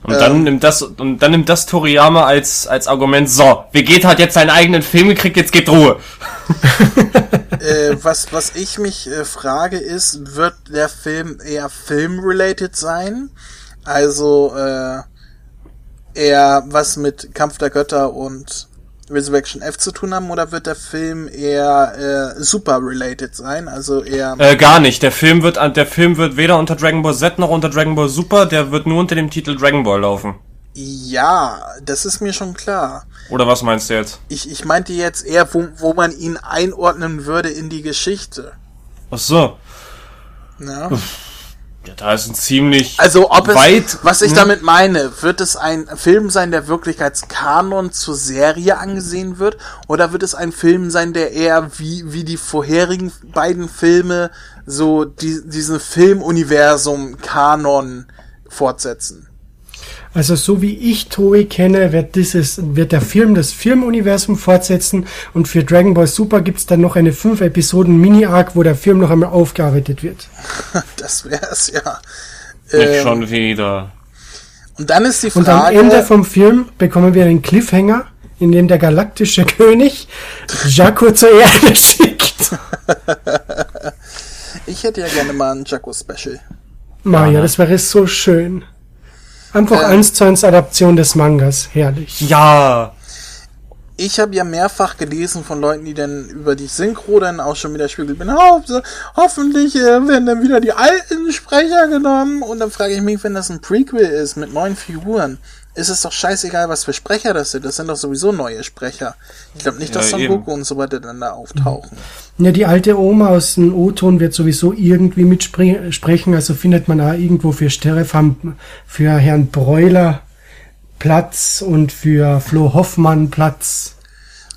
Und dann nimmt das und dann nimmt das Toriyama als als Argument. So, Vegeta hat jetzt seinen eigenen Film gekriegt, jetzt geht Ruhe. äh, was, was ich mich äh, frage ist, wird der Film eher film-related sein? Also äh, eher was mit Kampf der Götter und Resurrection F zu tun haben oder wird der Film eher äh, super-related sein? Also eher Äh, gar nicht. Der Film wird an- der Film wird weder unter Dragon Ball Z noch unter Dragon Ball Super. Der wird nur unter dem Titel Dragon Ball laufen. ja, das ist mir schon klar. Oder was meinst du jetzt? Ich, ich meinte jetzt eher, wo, wo man ihn einordnen würde in die Geschichte. Ach so. Ja? Ja, da ist ein ziemlich Also ob es, weit. was ich ne? damit meine, wird es ein Film sein, der wirklich als Kanon zur Serie angesehen wird, oder wird es ein Film sein, der eher wie wie die vorherigen beiden Filme so die, diesen Filmuniversum Kanon fortsetzen? Also so wie ich Toei kenne, wird dieses, wird der Film das Filmuniversum fortsetzen und für Dragon Ball Super gibt's dann noch eine fünf Episoden Mini-Arc, wo der Film noch einmal aufgearbeitet wird. Das wär's ja. Nicht Ähm, schon wieder. und dann ist die Und am Frage, Ende vom Film bekommen wir einen Cliffhanger, in dem der galaktische König Jaco zur Erde schickt. ich hätte ja gerne mal ein Jaco Special. Maja, das wäre so schön. Einfach eins zu eins Adaption des Mangas. Herrlich. Ja. ich habe ja mehrfach gelesen von Leuten, die dann über die Synchro dann auch schon wieder spiegeln. Bin, ho hoffentlich äh, werden dann wieder die alten Sprecher genommen. Und dann frage ich mich, wenn das ein Prequel ist mit neuen Figuren, ist es doch scheißegal, was für Sprecher das sind. Das sind doch sowieso neue Sprecher. Ich glaube nicht, dass Ja, Son. Goku und so weiter dann da auftauchen. Ja, die alte Oma aus dem O-Ton wird sowieso irgendwie mitsprechen, also findet man auch irgendwo für Sterefam, für Herrn Breuler Platz und für Flo Hoffmann Platz.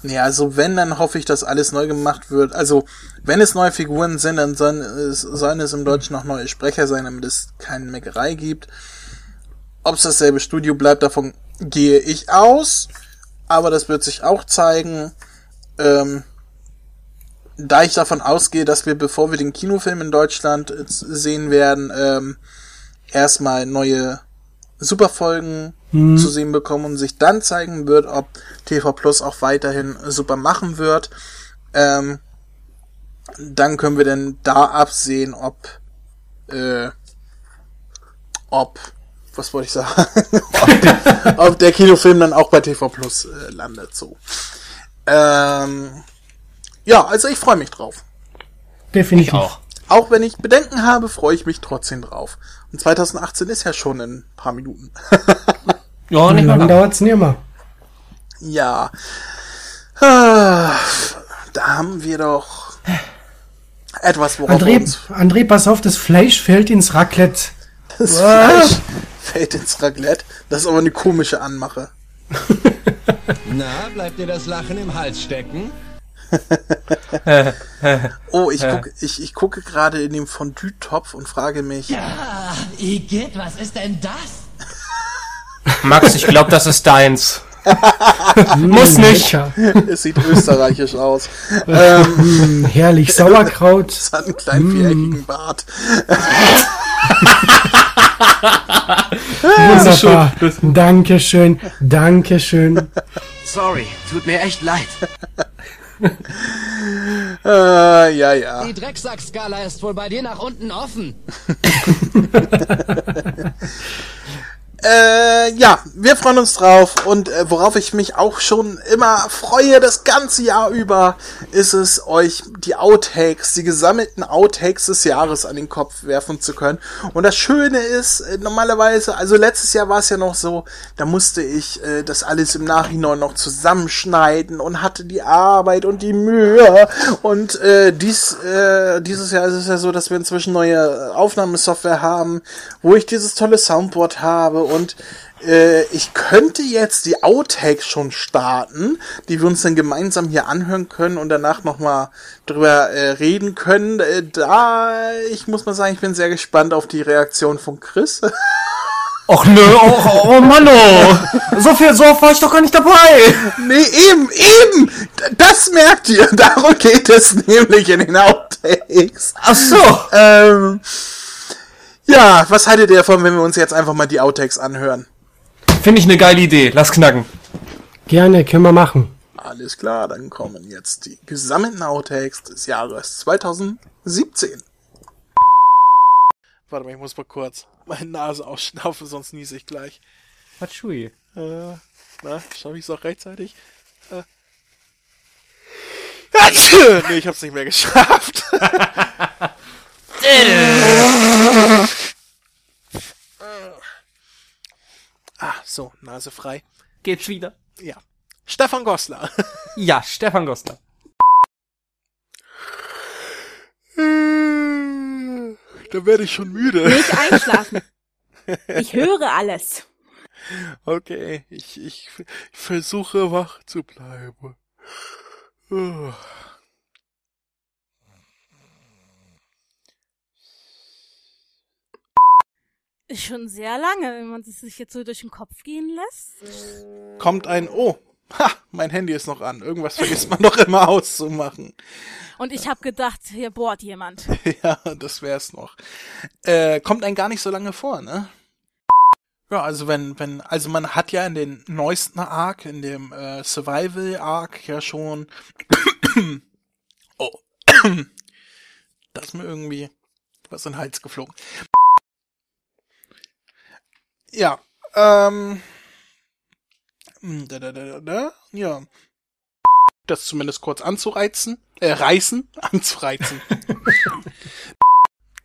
Ja, also wenn, dann hoffe ich, dass alles neu gemacht wird. Also, wenn es neue Figuren sind, dann sollen es, sollen es im Deutschen noch neue Sprecher sein, damit es keine Meckerei gibt. Ob es dasselbe Studio bleibt, davon gehe ich aus. Aber das wird sich auch zeigen. Ähm, da ich davon ausgehe, dass wir, bevor wir den Kinofilm in Deutschland sehen werden, ähm, erstmal neue Superfolgen zu sehen bekommen und sich dann zeigen wird, ob TV Plus auch weiterhin super machen wird. Ähm, dann können wir dann da absehen, ob äh, ob was wollte ich sagen, ob, der, ob der Kinofilm dann auch bei TV Plus äh, landet so. Ähm, ja, also ich freue mich drauf. Definitiv. Auch. auch wenn ich Bedenken habe, freue ich mich trotzdem drauf. Und 2018 ist ja schon in ein paar Minuten. Ja, Wie nicht mal lange lang. dauert's nicht mehr? ja. Ah, Da haben wir doch etwas, worauf wir André, uns André, pass auf, das Fleisch fällt ins Raclette. das Fleisch fällt ins Raclette. Das ist aber eine komische Anmache. Na, bleibt dir das Lachen im Hals stecken? Oh, ich gucke ich, ich gucke gerade in dem Fondue-Topf und frage mich, Ah, Igitt, was ist denn das? Max, ich glaube, das ist deins. Muss nicht. Es sieht österreichisch aus. Ähm, Mm, herrlich. Sauerkraut. es hat einen kleinen viereckigen Bart. Wunderbar. Dankeschön. Dankeschön. Sorry, tut mir echt leid. Äh, ja, ja. Die Drecksackskala ist wohl bei dir nach unten offen. Äh, ja, wir freuen uns drauf und äh, worauf ich mich auch schon immer freue, das ganze Jahr über, ist es, euch die Outtakes, die gesammelten Outtakes des Jahres an den Kopf werfen zu können. Und das Schöne ist, äh, normalerweise, also letztes Jahr war es ja noch so, da musste ich äh, das alles im Nachhinein noch zusammenschneiden und hatte die Arbeit und die Mühe. Und äh, dies, äh, dieses Jahr ist es ja so, dass wir inzwischen neue Aufnahmesoftware haben, wo ich dieses tolle Soundboard habe und äh, ich könnte jetzt die Outtakes schon starten, die wir uns dann gemeinsam hier anhören können und danach nochmal drüber äh, reden können. Äh, da, ich muss mal sagen, ich bin sehr gespannt auf die Reaktion von Chris. Och nö, oh, oh Mann, oh. So viel, so war ich doch gar nicht dabei. nee, eben, eben! Das merkt ihr! Darum geht es nämlich in den Outtakes. Ach so. Ähm, ja, was haltet ihr davon, wenn wir uns jetzt einfach mal die Outtakes anhören? Finde ich eine geile Idee. Lass knacken. Gerne, können wir machen. Alles klar, dann kommen jetzt die gesammelten Outtakes des Jahres 2017. Warte mal, ich muss mal kurz meine Nase ausschnaufen, sonst niese ich gleich. Patschui. Äh, na, schaffe ich es auch rechtzeitig? Äh. Nee, ich hab's nicht mehr geschafft. ah, so, Nase frei. Geht's wieder? Ja. Stefan Goslar. Ja, Stefan Gostler. Da werde ich schon müde. Nicht einschlafen. Ich höre alles. Okay, ich, ich, ich versuche wach zu bleiben. Oh. Schon sehr lange, wenn man es sich jetzt so durch den Kopf gehen lässt. Kommt ein Oh. Ha, mein Handy ist noch an. Irgendwas vergisst man doch immer auszumachen. Und ich habe gedacht, hier bohrt jemand. ja, das wär's noch. Äh, kommt ein gar nicht so lange vor, ne? Ja, also wenn, wenn, also man hat ja in den neuesten Arc, in dem äh, Survival Arc ja schon. oh. da ist mir irgendwie was in den Hals geflogen. Ja, ähm. Da, da, da, da, da, ja. Das zumindest kurz anzureizen, äh, reißen, anzureizen.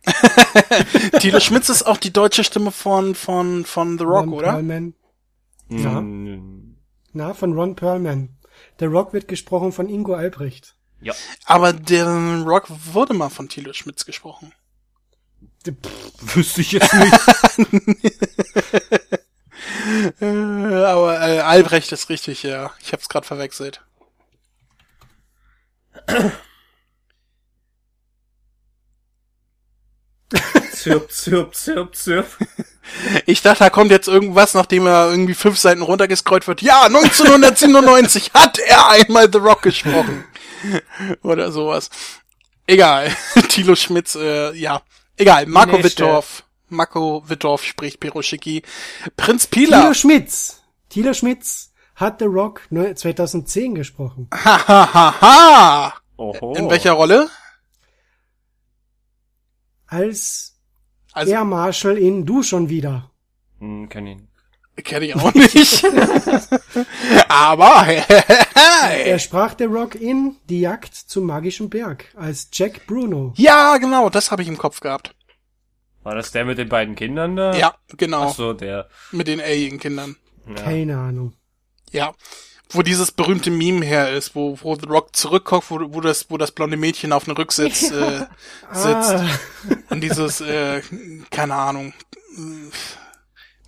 Tilo Schmitz ist auch die deutsche Stimme von, von, von The Rock, Ron oder? Perlman. Ja. Mm, Na, von Ron Perlman. Der Rock wird gesprochen von Ingo Albrecht. Ja. Aber der Rock wurde mal von Tilo Schmitz gesprochen. Wüsste ich jetzt nicht. Äh, aber äh, Albrecht ist richtig, ja. Ich hab's gerade verwechselt. zirp, zirp, zirp, zirp. Ich dachte, da kommt jetzt irgendwas, nachdem er irgendwie fünf Seiten runtergescrollt wird. Ja, 1997 hat er einmal The Rock gesprochen. Oder sowas. Egal. Tilo Schmitz, äh, ja. Egal. Marco. Wittorf. Marco Wittorf spricht Piroschiki. Prinz Thilo Pila. Schmitz. Thilo Schmitz hat The Rock neu- 2010 gesprochen. Ha, ha, ha, ha. Oho. In welcher Rolle? Als Also, Air Marshal in Du schon wieder. Hm, kenn ihn. Kenne ich auch nicht. Aber Er sprach The Rock in Die Jagd zum magischen Berg als Jack Bruno. ja, genau, das habe ich im Kopf gehabt. War das der mit den beiden Kindern da? Ja, genau, Ach so, der. mit den Alien-Kindern. Keine Ahnung. Ja, wo dieses berühmte Meme her ist, wo, wo The Rock zurückguckt, wo, wo das, wo das blonde Mädchen auf dem Rücksitz äh, sitzt Ah, und dieses, äh, keine Ahnung, äh,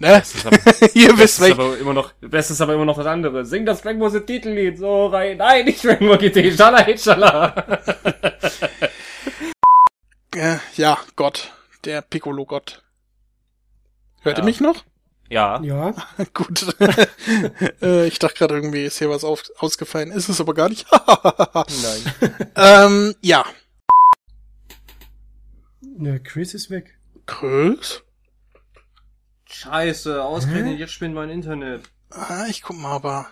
ne? Ihr das wisst ist welch, aber immer noch, das ist aber immer noch das andere. Sing das Dragon Ball Z Titellied so rein. Nein, nicht Dragon Ball GT. Schala, Schala. äh, ja, Gott, der Piccolo-Gott. Hört ihr Ja. mich noch? Ja. ja, Gut. äh, ich dachte gerade irgendwie, ist hier was auf, ausgefallen. Ist es aber gar nicht. Nein. ähm, ja. ne, Chris ist weg. Chris? Scheiße, ausgerechnet jetzt spinnt mein Internet. Ah, ich guck mal, aber.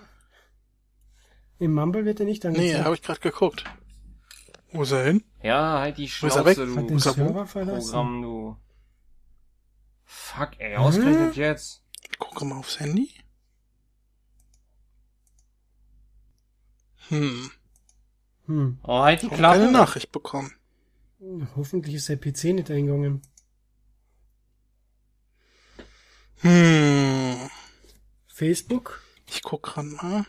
Im Mumble wird er nicht Nee, angezeigt. habe ich gerade geguckt. Wo ist er hin? Ja, halt die Wo ist er Schnauze, weg? du Hat den Ist er wo? Server verlassen. Programm, du. Fuck, ey, ausgerechnet jetzt. Ich gucke mal aufs Handy. Hm. Hm. Oh, halt die Ich habe keine Klappe. Nachricht bekommen. Hoffentlich ist der PC nicht eingegangen. Hm. Facebook? Ich guck gerade mal.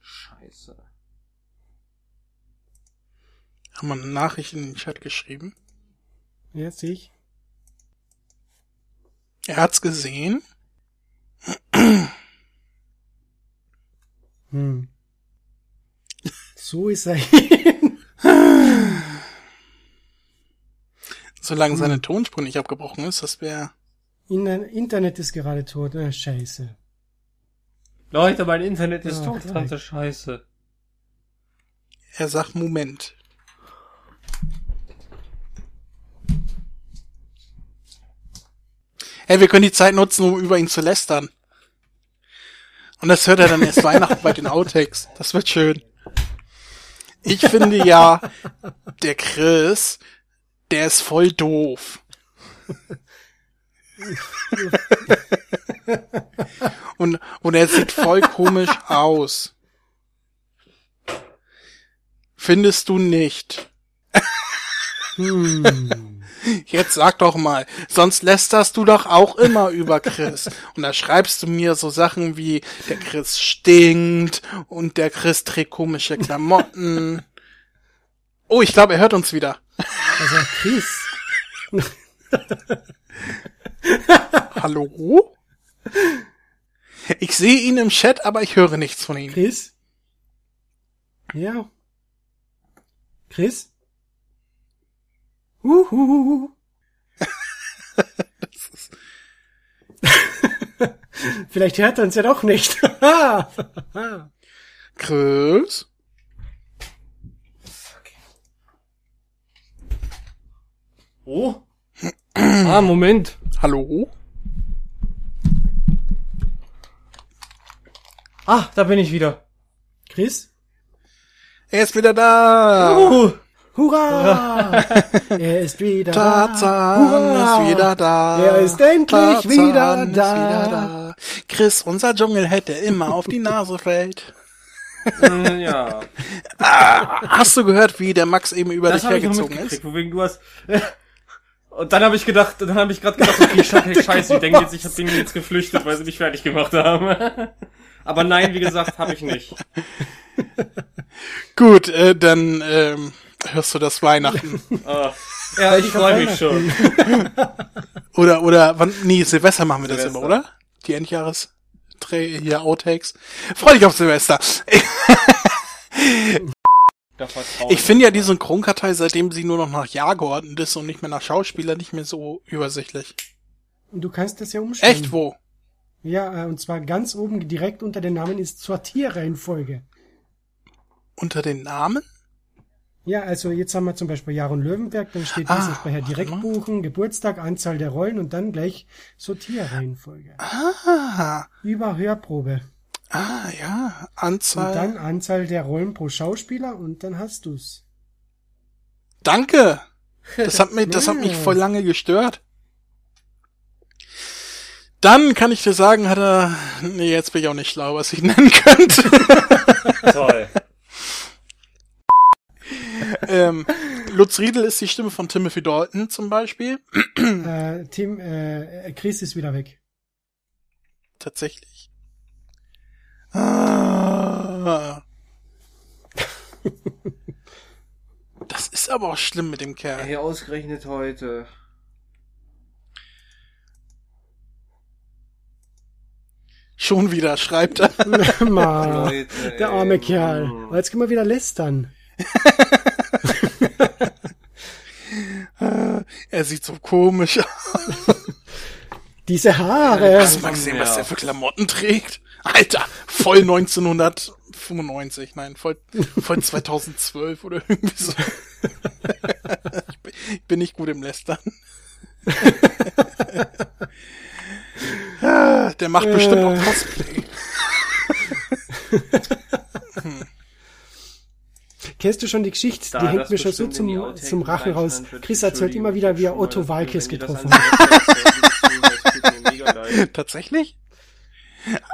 Scheiße. Haben wir eine Nachricht in den Chat geschrieben? Ja, sehe ich. Er hat's gesehen. Hm. So ist er. Solange seine Tonspur nicht abgebrochen ist, das wäre. In- Internet ist gerade tot. Ah, scheiße. Leute, mein Internet ist Ja, tot, klar. verdammte Scheiße. Er sagt Moment. Hey, wir können die Zeit nutzen, um über ihn zu lästern. Und das hört er dann erst Weihnachten bei den Outtakes. Das wird schön. Ich finde ja, der Chris, der ist voll doof. Und, und er sieht voll komisch aus. Findest du nicht? Hm. Jetzt sag doch mal, sonst lästerst du doch auch immer über Chris. Und da schreibst du mir so Sachen wie, der Chris stinkt und der Chris trägt komische Klamotten. Oh, ich glaube, er hört uns wieder. Also Chris. Hallo? Ich sehe ihn im Chat, aber ich höre nichts von ihm. Chris? Ja. Chris? Uhuhu. Vielleicht hört er uns ja doch nicht. Chris? Oh? ah, Moment. Hallo? Ah, da bin ich wieder. Chris? Er ist wieder da. Uh, Hurra! er ist wieder Tarzan da. ist wieder da. Er ist endlich Tarzan wieder ist da. wieder da. Chris, unser Dschungel hätte immer auf die Nase fällt. äh, ja. Hast du gehört, wie der Max eben über Das dich habe ich noch hergezogen ist? wegen du hast... Und dann habe ich gedacht, dann habe ich gerade gedacht, okay, scheiße, scheiße, die denken jetzt, ich habe den jetzt geflüchtet, weil sie mich fertig gemacht haben. Aber nein, wie gesagt, habe ich nicht. Gut, äh, dann ähm, hörst du das Weihnachten. Ah, ja, ich freue mich schon. oder, oder, wann, nee, Silvester machen wir das Silvester. immer, oder? Die Endjahres, Dreh- hier Outtakes. Freu dich auf Silvester. Ich finde ja die Synchronkartei, seitdem sie nur noch nach Jahr geordnet ist und nicht mehr nach Schauspieler, nicht mehr so übersichtlich. Und du kannst das ja umstellen. Echt, wo? Ja, äh, und zwar ganz oben direkt unter den Namen ist Sortierreihenfolge. Unter den Namen? Ja, also jetzt haben wir zum Beispiel Jaron Löwenberg, dann steht Ah, dieses bei Herr warte direkt mal. buchen, Geburtstag, Anzahl der Rollen und dann gleich Sortierreihenfolge. Ah, Über Hörprobe. Ah, ja, Und Anzahl. dann Anzahl der Rollen pro Schauspieler und dann hast du's. Danke. Das hat mich, das hat mich voll lange gestört. Dann kann ich dir sagen, hat er. Nee, jetzt bin ich auch nicht schlau, was ich nennen könnte. Toll. ähm, Lutz Riedel ist die Stimme von Timothy Dalton zum Beispiel. Äh, Tim, äh, Chris ist wieder weg. Tatsächlich. Ah. Das ist aber auch schlimm mit dem Kerl. Hey, ausgerechnet heute. Schon wieder, schreibt er. Ma, Leute, der arme ey. Kerl. Aber jetzt können wir wieder lästern. Er sieht so komisch aus. Diese Haare. Hast du mal gesehen, was Ja. der für Klamotten trägt? Alter, voll 1995, nein, voll, voll 2012 oder irgendwie so. Ich bin, ich bin nicht gut im Lästern. Der macht bestimmt auch Cosplay. Kennst du schon die Geschichte? Da die hängt mir schon so zum, zum Rachen raus. Chris erzählt immer wieder, wie er Otto Walkes getroffen hat. Mega leid. Tatsächlich?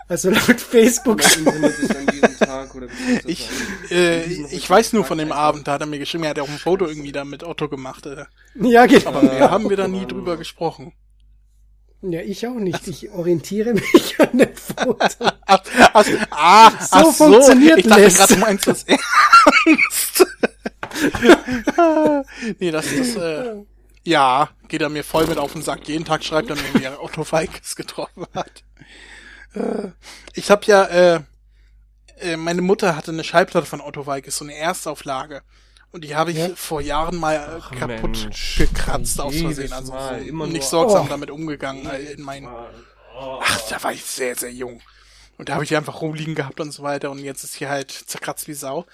Also laut Facebook. Mein Internet ist an diesem Tag oder beziehungsweise Ich, äh, ich weiß nur von dem Abend, da hat er mir geschrieben, er hat auch ein Foto irgendwie da mit Otto gemacht. Äh. ja, genau. Aber mehr haben wir da nie drüber gesprochen. Ja, ich auch nicht. Ich orientiere mich an dem Foto. Ach, ach, ah, So ach so, funktioniert ich dachte gerade, du meinst das ernst. nee, das ist, äh, ja, geht er mir voll mit auf den Sack. Jeden Tag schreibt er mir, wie er Otto Walkes getroffen hat. Äh, ich habe ja, äh, äh, meine Mutter hatte eine Schallplatte von Otto Walkes, so eine Erstauflage. Und die habe ich Ja? vor Jahren mal äh, kaputt Mensch. gekratzt aus Versehen. Also Mal, immer nicht nur- sorgsam Oh. damit umgegangen in meinen Ach, da war ich sehr, sehr jung. Und da habe ich die einfach rumliegen gehabt und so weiter. Und jetzt ist hier halt zerkratzt wie Sau.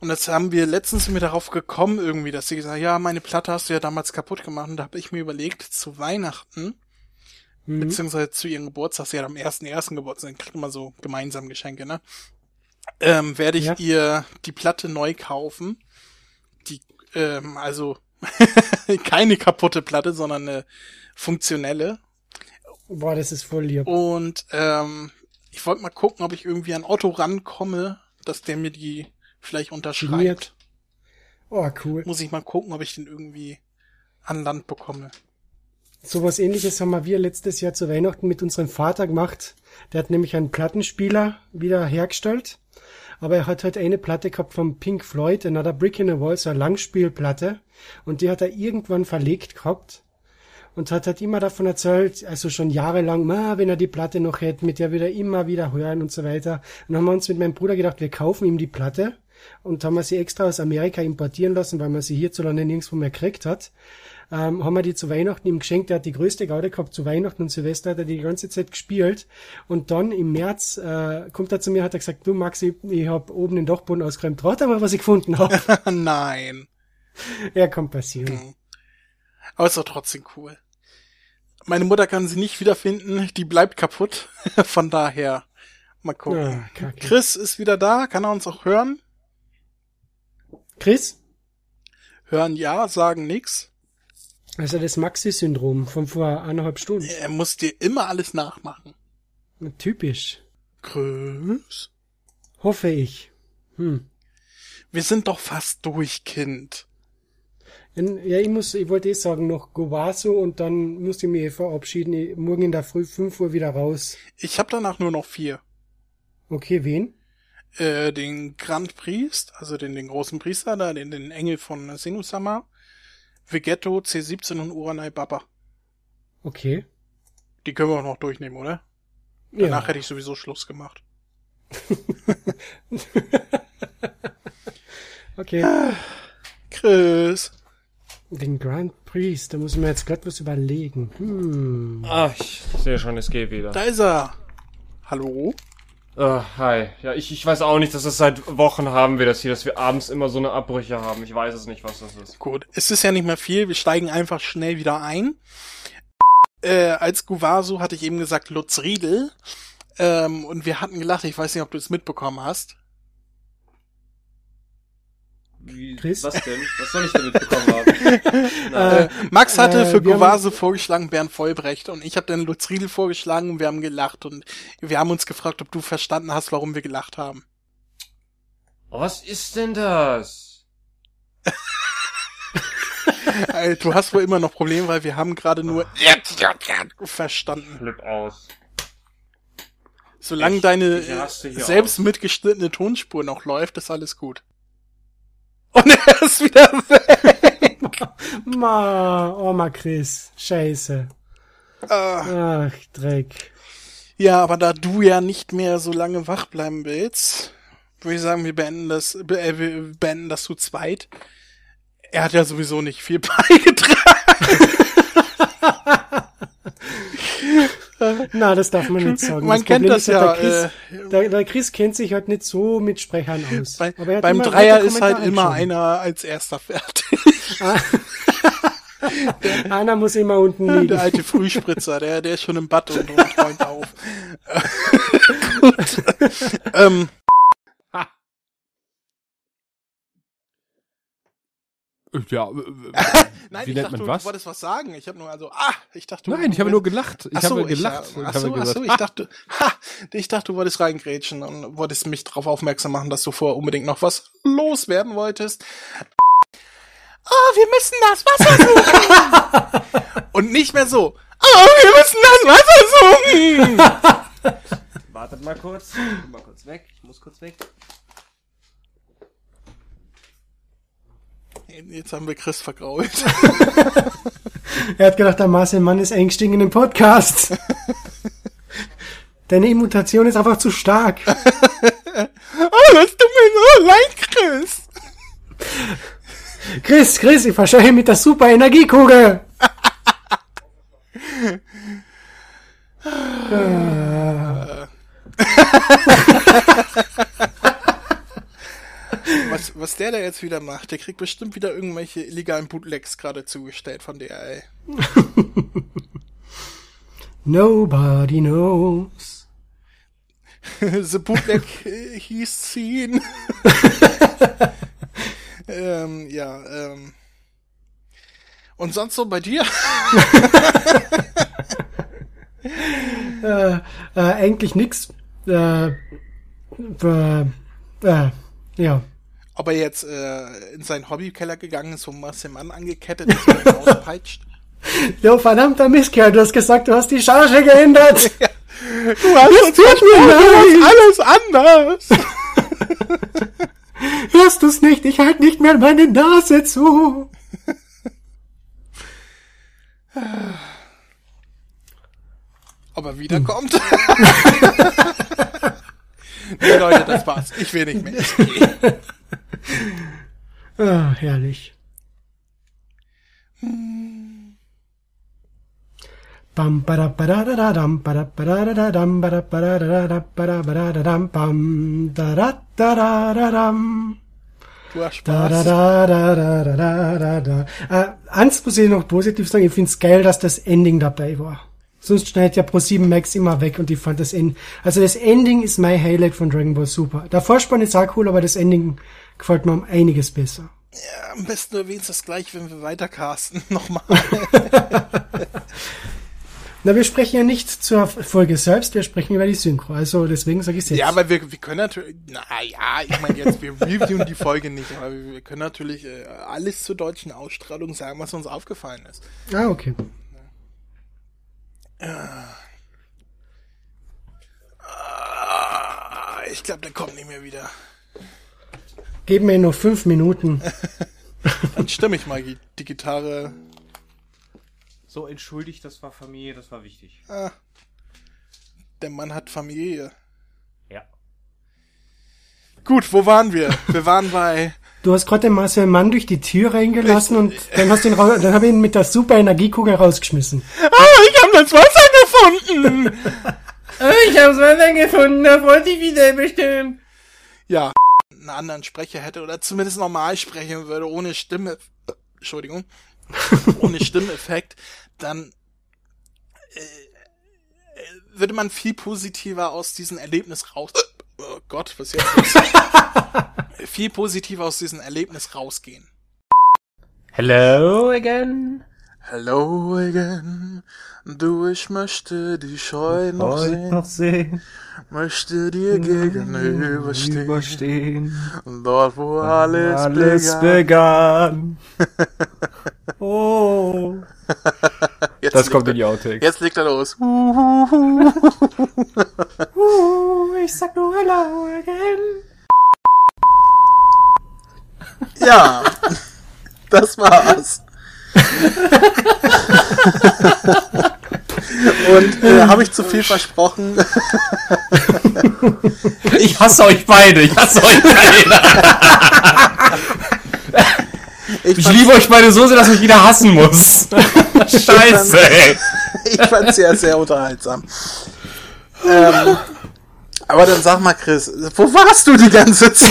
Und das haben wir letztens wir darauf gekommen irgendwie, dass sie gesagt ja, meine Platte hast du ja damals kaputt gemacht. Und da habe ich mir überlegt, zu Weihnachten, Mhm. beziehungsweise zu ihrem Geburtstag, sie hat am ersten ersten Geburtstag, dann kriegt man so gemeinsam Geschenke, ne? Ähm, werde ich Ja. ihr die Platte neu kaufen. Die, ähm, also keine kaputte Platte, sondern eine funktionelle. Boah, das ist voll lieb. Und ähm, ich wollte mal gucken, ob ich irgendwie an Otto rankomme, dass der mir die vielleicht unterschreibt. Oh, cool. Muss ich mal gucken, ob ich den irgendwie an Land bekomme. Sowas ähnliches haben wir letztes Jahr zu Weihnachten mit unserem Vater gemacht. Der hat nämlich einen Plattenspieler wieder hergestellt. Aber er hat halt eine Platte gehabt von Pink Floyd, Another Brick in the Wall, so eine Langspielplatte. Und die hat er irgendwann verlegt gehabt. Und hat halt immer davon erzählt, also schon jahrelang, ma, wenn er die Platte noch hätte, mit der wir immer wieder hören und so weiter. Und dann haben wir uns mit meinem Bruder gedacht, wir kaufen ihm die Platte. Und haben wir sie extra aus Amerika importieren lassen, weil man sie hierzulande nirgendwo mehr gekriegt hat ähm, haben wir die zu Weihnachten ihm geschenkt. Der hat die größte Gaude gehabt zu Weihnachten und Silvester hat er die ganze Zeit gespielt. Und dann im März äh, kommt er zu mir, hat er gesagt, du Maxi, ich hab oben den Dachboden ausgeräumt. Rat mal, was ich gefunden habe. Nein. ja, kann passieren. Aber ist doch trotzdem cool. Meine Mutter kann sie nicht wiederfinden, die bleibt kaputt. Von daher, mal gucken. Ah, kacke. Chris ist wieder da, kann er uns auch hören? Chris? Hören ja, sagen nix. Also das Maxi-Syndrom von vor eineinhalb Stunden. Er muss dir immer alles nachmachen. Typisch. Chris? Hoffe ich. Hm. Wir sind doch fast durch, Kind. In- Ja, ich muss, ich wollte eh sagen, noch Govaso und dann muss ich mich eh verabschieden. Morgen in der Früh 5 Uhr wieder raus. Ich habe danach nur noch vier. Okay, wen? Äh, den Grand Priest, also den, den großen Priester, da, den, den Engel von Sinusama, Vegetto, C17 und Uranai Baba. Okay. Die können wir auch noch durchnehmen, oder? Danach Ja. hätte ich sowieso Schluss gemacht. Okay. Chris. Den Grand Priest, da muss ich mir jetzt grad was überlegen. Hm. Ah, ich sehe schon, es geht wieder. Da ist er. Hallo? Uh, hi. Ja, ich, ich weiß auch nicht, dass das seit Wochen haben wir das hier, dass wir abends immer so eine Abbrüche haben. Ich weiß es nicht, was das ist. Gut, es ist ja nicht mehr viel. Wir steigen einfach schnell wieder ein. Äh, als Guvaso hatte ich eben gesagt Lutz Riedel. Ähm, und wir hatten gelacht. Ich weiß nicht, ob du es mitbekommen hast. Wie, Chris? Was denn? Was soll ich denn mitbekommen haben? Äh, Max hatte äh, für Govase vorgeschlagen Bernd Vollbrecht und ich habe dann Lutz Riedel vorgeschlagen und wir haben gelacht und wir haben uns gefragt, ob du verstanden hast, warum wir gelacht haben. Was ist denn das? Äh, Du hast wohl immer noch Probleme, weil wir haben gerade nur verstanden. Flip aus. Solange Ich- deine selbst aus. mitgeschnittene Tonspur noch läuft, ist alles gut. Und er ist wieder weg. Ma, Oma Chris. Scheiße. Ah. Ach, Dreck. Ja, aber da du ja nicht mehr so lange wach bleiben willst, würde ich sagen, wir beenden das, äh, wir beenden das zu zweit. Er hat ja sowieso nicht viel beigetragen. Na, das darf man nicht sagen. Man kennt das ist ja, Der Chris, der, der Chris kennt sich halt nicht so mit Sprechern aus. Bei, beim Dreier ist halt immer geschrieben. einer als erster fertig. Einer muss immer unten Der liegen. alte Frühspritzer, der, der ist schon im Bad und, und räumt auf. Gut. ähm, Ja, nein, Wie ich nennt dachte, man du, was? du wolltest was sagen. Ich habe nur also, ah, ich dachte, du, nein, ich habe nur gelacht. Ich so, habe gelacht. Ich, Ich, ach habe so, ach gesagt, so, ich dachte, ha, ich dachte, du wolltest reingrätschen und wolltest mich darauf aufmerksam machen, dass du vorher unbedingt noch was loswerden wolltest. Oh, wir müssen das Wasser suchen. und nicht mehr so. Oh, wir müssen das Wasser suchen. Wartet mal kurz. Ich geh mal kurz weg. Ich muss kurz weg. Jetzt haben wir Chris vergrault. Er hat gedacht, der Marcel Mann ist eingestiegen im Podcast. Deine Immutation ist einfach zu stark. Oh, das tut mir so leid, Chris. Chris, Chris, ich verscheuche mit der super Energiekugel. Was, was der da jetzt wieder macht, der kriegt bestimmt wieder irgendwelche illegalen Bootlegs gerade zugestellt von DRL. Nobody knows. The Bootleg äh, hieß seen. ähm, ja, ähm. Und sonst so bei dir? Äh, äh, eigentlich nix. Äh, äh, äh, ja. Ob er jetzt äh, in seinen Hobbykeller gegangen ist, wo Marcel Mann angekettet ist und auspeitscht? Jo, verdammter Mistkerl, du hast gesagt, du hast die Charge geändert. Du hast uns tut mir versprochen, alles anders. Hörst du's nicht? Ich halt nicht mehr meine Nase zu. Ob er wiederkommt? nee, Leute, das war's. Ich will nicht mehr. Ich. Ah, herrlich. Bam, bada, bada, da, da, dam, bada, bada, da, da, dam, bada, bada, da, da, bada, bada, da, dam, bam, da, da, da, da, da, dam. Du hast Da, da, Spaß. da, da, da, da, da, da, da. Äh, eins muss ich noch positiv sagen, ich find's geil, dass das Ending dabei war. Sonst schneidet ja Pro7 Max immer weg und ich fand das Ending, also das Ending ist mein Highlight von Dragon Ball Super. Der Vorspann ist auch cool, aber das Ending gefällt mir um einiges besser. Ja, am besten du erwähnst das gleich, wenn wir weitercasten. Nochmal. Na, wir sprechen ja nicht zur Folge selbst, wir sprechen über die Synchro. Also deswegen sage ich jetzt. Ja, aber wir, wir können natürlich, na ja, ich meine jetzt, wir reviewen die Folge nicht, aber wir, wir können natürlich äh, alles zur deutschen Ausstrahlung sagen, was uns aufgefallen ist. ah, okay. Ah, ich glaube, der kommt nicht mehr wieder. Geben mir noch fünf Minuten. Dann stimme ich mal die, die Gitarre. So, entschuldigt, das war Familie, das war wichtig. Ah, der Mann hat Familie. Ja. Gut, wo waren wir? Wir waren bei Du hast gerade den Marcel Mann durch die Tür reingelassen und dann hast du ihn raus, dann habe ich ihn mit der super Energiekugel rausgeschmissen. Oh, ich habe das Wasser gefunden! Ich hab's weiter gefunden, da wollte ich wieder bestimmt. ja, einen anderen Sprecher hätte oder zumindest normal sprechen würde, ohne Stimme, Entschuldigung, ohne Stimmeffekt, dann äh, äh, würde man viel positiver aus diesem Erlebnis raus. Oh Gott, was jetzt? los? viel positiver aus diesem Erlebnis rausgehen. Hello again. Hello again. Du, ich möchte die Scheu noch Heute sehen, noch sehen. möchte dir gegenüberstehen, Überstehen. dort wo alles, Alles begann. begann. oh. Jetzt Das kommt er- in die Outtakes. Jetzt legt er los. ich sag nur hello again. Ja, das war's. Und äh, habe ich zu viel versprochen? Ich hasse euch beide. Ich hasse euch beide. Ich, Ich liebe euch beide so sehr, dass ich wieder hassen muss. Scheiße, ey. ich fand sehr, sehr unterhaltsam. Ähm, aber dann sag mal, Chris, wo warst du die ganze Zeit?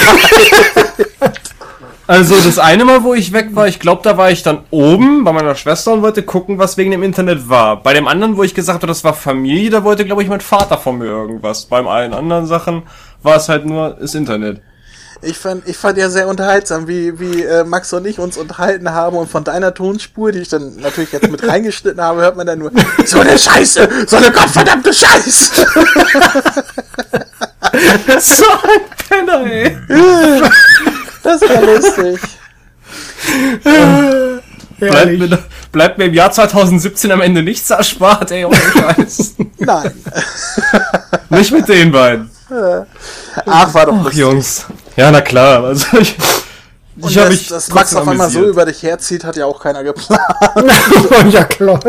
Also das eine Mal, wo ich weg war, ich glaube, da war ich dann oben bei meiner Schwester und wollte gucken, was wegen dem Internet war. Bei dem anderen, wo ich gesagt habe, das war Familie, da wollte, glaube ich, mein Vater von mir irgendwas. Beim allen anderen Sachen war es halt nur das Internet. Ich fand, ich fand ja sehr unterhaltsam, wie, wie äh, Max und ich uns unterhalten haben und von deiner Tonspur, die ich dann natürlich jetzt mit reingeschnitten habe, hört man dann nur, so eine Scheiße, so eine gottverdammte Scheiße. so ein Penner, ey. Das war lustig. Bleibt mir, bleibt mir im Jahr 2017 am Ende nichts erspart, ey, ohne Scheiß. Nein. Nicht mit den beiden. Ach, war doch Ach. Jungs. Ja, na klar, also ich... Und Ich habe dass, Max auf einmal so über dich herzieht, hat ja auch keiner geplant. ja, klar.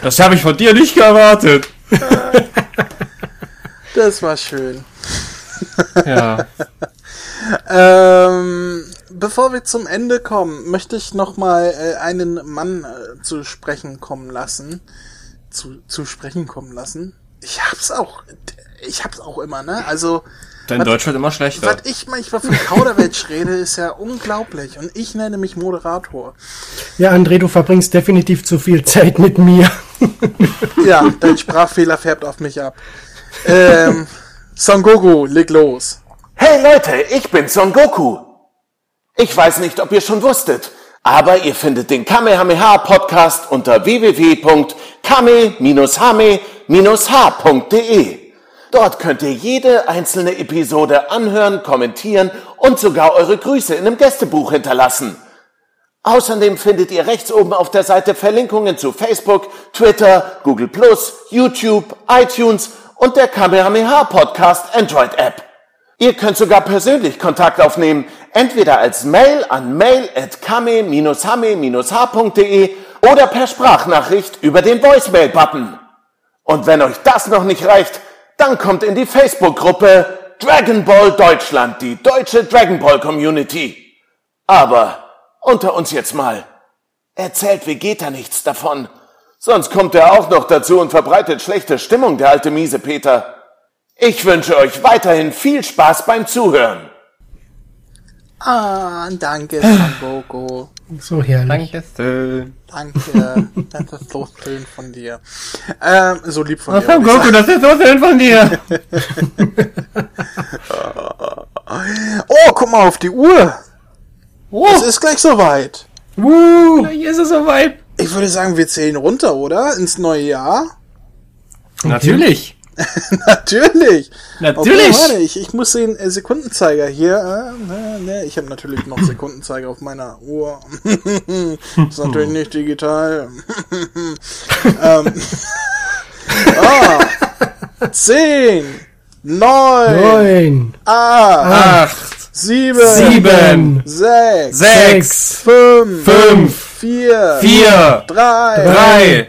Das habe ich von dir nicht erwartet. Das war schön. Ja. Ähm, bevor wir zum Ende kommen, möchte ich noch mal äh, einen Mann äh, zu sprechen kommen lassen. Zu, zu sprechen kommen lassen. Ich hab's auch, ich hab's auch immer, ne? Also, Dein Was- Deutsch wird immer schlechter. was ich manchmal von Kauderwelsch rede, ist ja unglaublich. Und ich nenne mich Moderator. Ja, André, du verbringst definitiv zu viel Zeit mit mir. Ja, dein Sprachfehler färbt auf mich ab. Ähm, Son Goku, leg los. Hey Leute, ich bin Son Goku. Ich weiß nicht, ob ihr schon wusstet, aber ihr findet den Kamehameha Podcast unter www.kame-hame-h.de. Dort könnt ihr jede einzelne Episode anhören, kommentieren und sogar eure Grüße in einem Gästebuch hinterlassen. Außerdem findet ihr rechts oben auf der Seite Verlinkungen zu Facebook, Twitter, Google+, YouTube, iTunes und der Kamehameha Podcast Android App. Ihr könnt sogar persönlich Kontakt aufnehmen, entweder als Mail an mail@kame-hame-h.de oder per Sprachnachricht über den Voicemail-Button. Und wenn euch das noch nicht reicht, dann kommt in die Facebook-Gruppe Dragon Ball Deutschland, die deutsche Dragon Ball Community. Aber unter uns jetzt mal. Erzählt Vegeta nichts davon. Sonst kommt er auch noch dazu und verbreitet schlechte Stimmung, der alte miese Peter. Ich wünsche euch weiterhin viel Spaß beim Zuhören. Ah, danke, Son Goku. So herrlich. Dankeschön. Danke. Das ist so schön von dir. Ähm, so lieb von dir. Wollte ich Goku, das ist so schön von dir. Oh, guck mal auf die Uhr. Oh, Es ist gleich soweit. gleich ist es soweit. Ich würde sagen, wir zählen runter, oder? Ins neue Jahr? Natürlich. natürlich! Natürlich! Okay, warte, ich, ich muss den äh, Sekundenzeiger hier. Äh, ne, ne, ich habe natürlich noch Sekundenzeiger auf meiner Uhr. ist natürlich nicht digital. Ähm, ah, zehn. Neun. Acht. Sieben. Sieben. Sechs. Sechs. Fünf. 7 Vier. 6 5, 5 4, 4 3, 3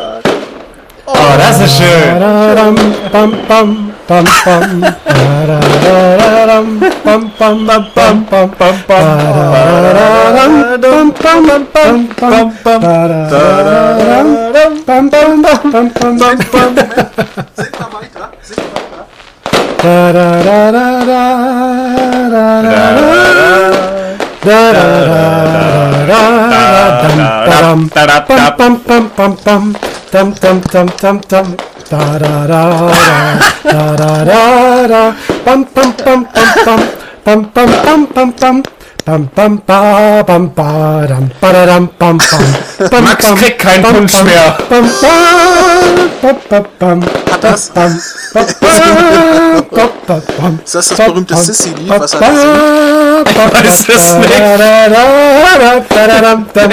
Oh, das ist schön. Tararam, weiter. Singt mal weiter. Tararararararara. Da, da, da, da, da, da, da, da, bam, bam, bam, bam, bam, bam, bam, bam, bam, bam. Bam, ba, bam, ba, dam, ba, da, dam, bam, bam. Bam, Max kriegt keinen bam, mehr. Bam, bam, bam, bam, bam, das? ist das das berühmte Sissy-Lied, was er da Ich weiß es nicht.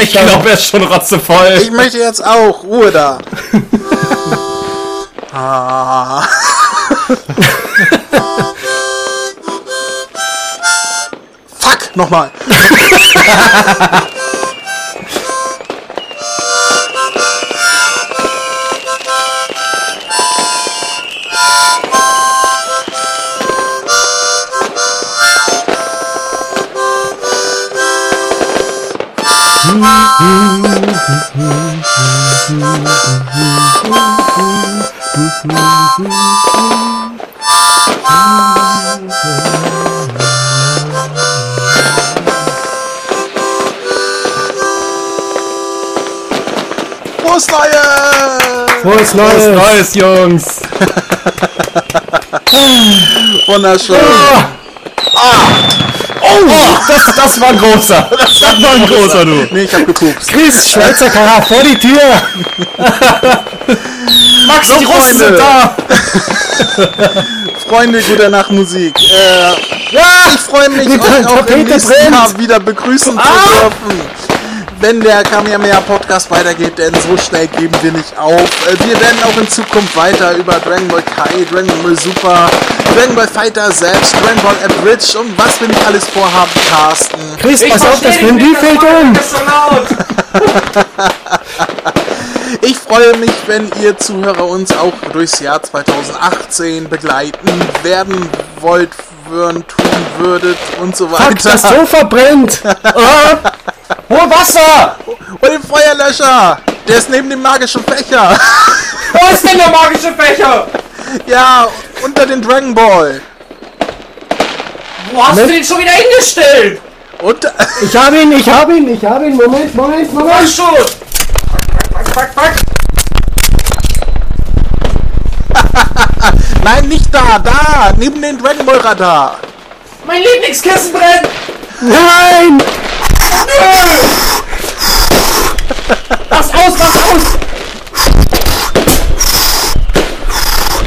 Ich glaube, er ist schon rotzevoll. Ich möchte jetzt auch. Ruhe da. Fuck, nochmal. Frohes Neues. Neues, Jungs. Wunderschön. Oh, das, das war ein großer. Das war ein großer, du. Nee, ich hab gepupst. Chris, Schweizer Kara, vor die Tür. Max, So, die Russen Freunde. sind da. Freunde guter Nachtmusik. Äh, ja, ich freue mich, Die euch auch im nächsten. Jahr wieder begrüßen zu dürfen. Wenn der Kamehameha Podcast weitergeht, denn so schnell geben wir nicht auf. Äh, Wir werden auch in Zukunft weiter über Dragon Ball Kai, Dragon Ball Super, Dragon Ball Fighter selbst, Dragon Ball Abridged und was wir nicht alles vorhaben, casten. Chris, pass auf, das Handy fällt um. Ich freue mich, wenn ihr Zuhörer uns auch durchs Jahr 2018 begleiten werden wollt, würden, tun würdet und so weiter. Fuck, das Sofa brennt. Hol Wasser. Und den Feuerlöscher! Der ist neben dem magischen Fächer. Wo ist denn der magische Fächer? ja, unter den Dragon Ball. Wo hast du den schon wieder hingestellt? Unter Ich habe ihn, ich habe ihn, ich habe ihn. Moment, Moment, Mach Moment. schon. Fuck, fuck, fuck. Nein, nicht da, da, neben den Dragon Ball Radar. Mein Lieblingskissen brennt. Nein. Mach's aus, mach's aus.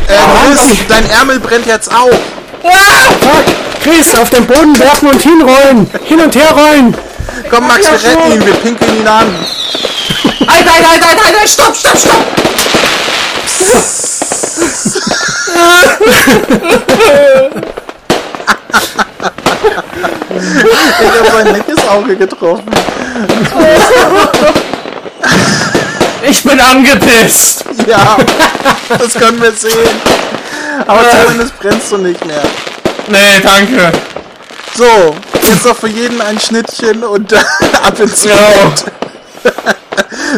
Äh, Chris, dein Ärmel brennt jetzt auch. Fuck. Chris, auf den Boden werfen und hinrollen. Hin und her rollen. Komm, Max, wir retten ihn, wir pinkeln ihn an. Alter, Alter, Alter, Alter, Alter, stopp, stopp, stopp. Ich hab linkes Auge getroffen. Ich bin angepisst. Ja, das können wir sehen. Aber zumindest brennst du nicht mehr. Nee, danke. So, jetzt noch für jeden ein Schnittchen und ab ins. Bett.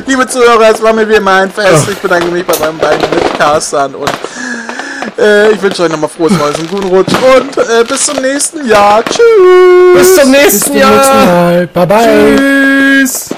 Liebe Zuhörer, es war mir wie immer ein Fest. Ich bedanke mich bei meinen beiden Mitcastern und äh, ich wünsche euch nochmal frohes Neues und guten Rutsch und äh, bis zum nächsten Jahr. Tschüss. Bis zum Bis nächsten zum nächsten Jahr. Mal. Bye bye. Tschüss.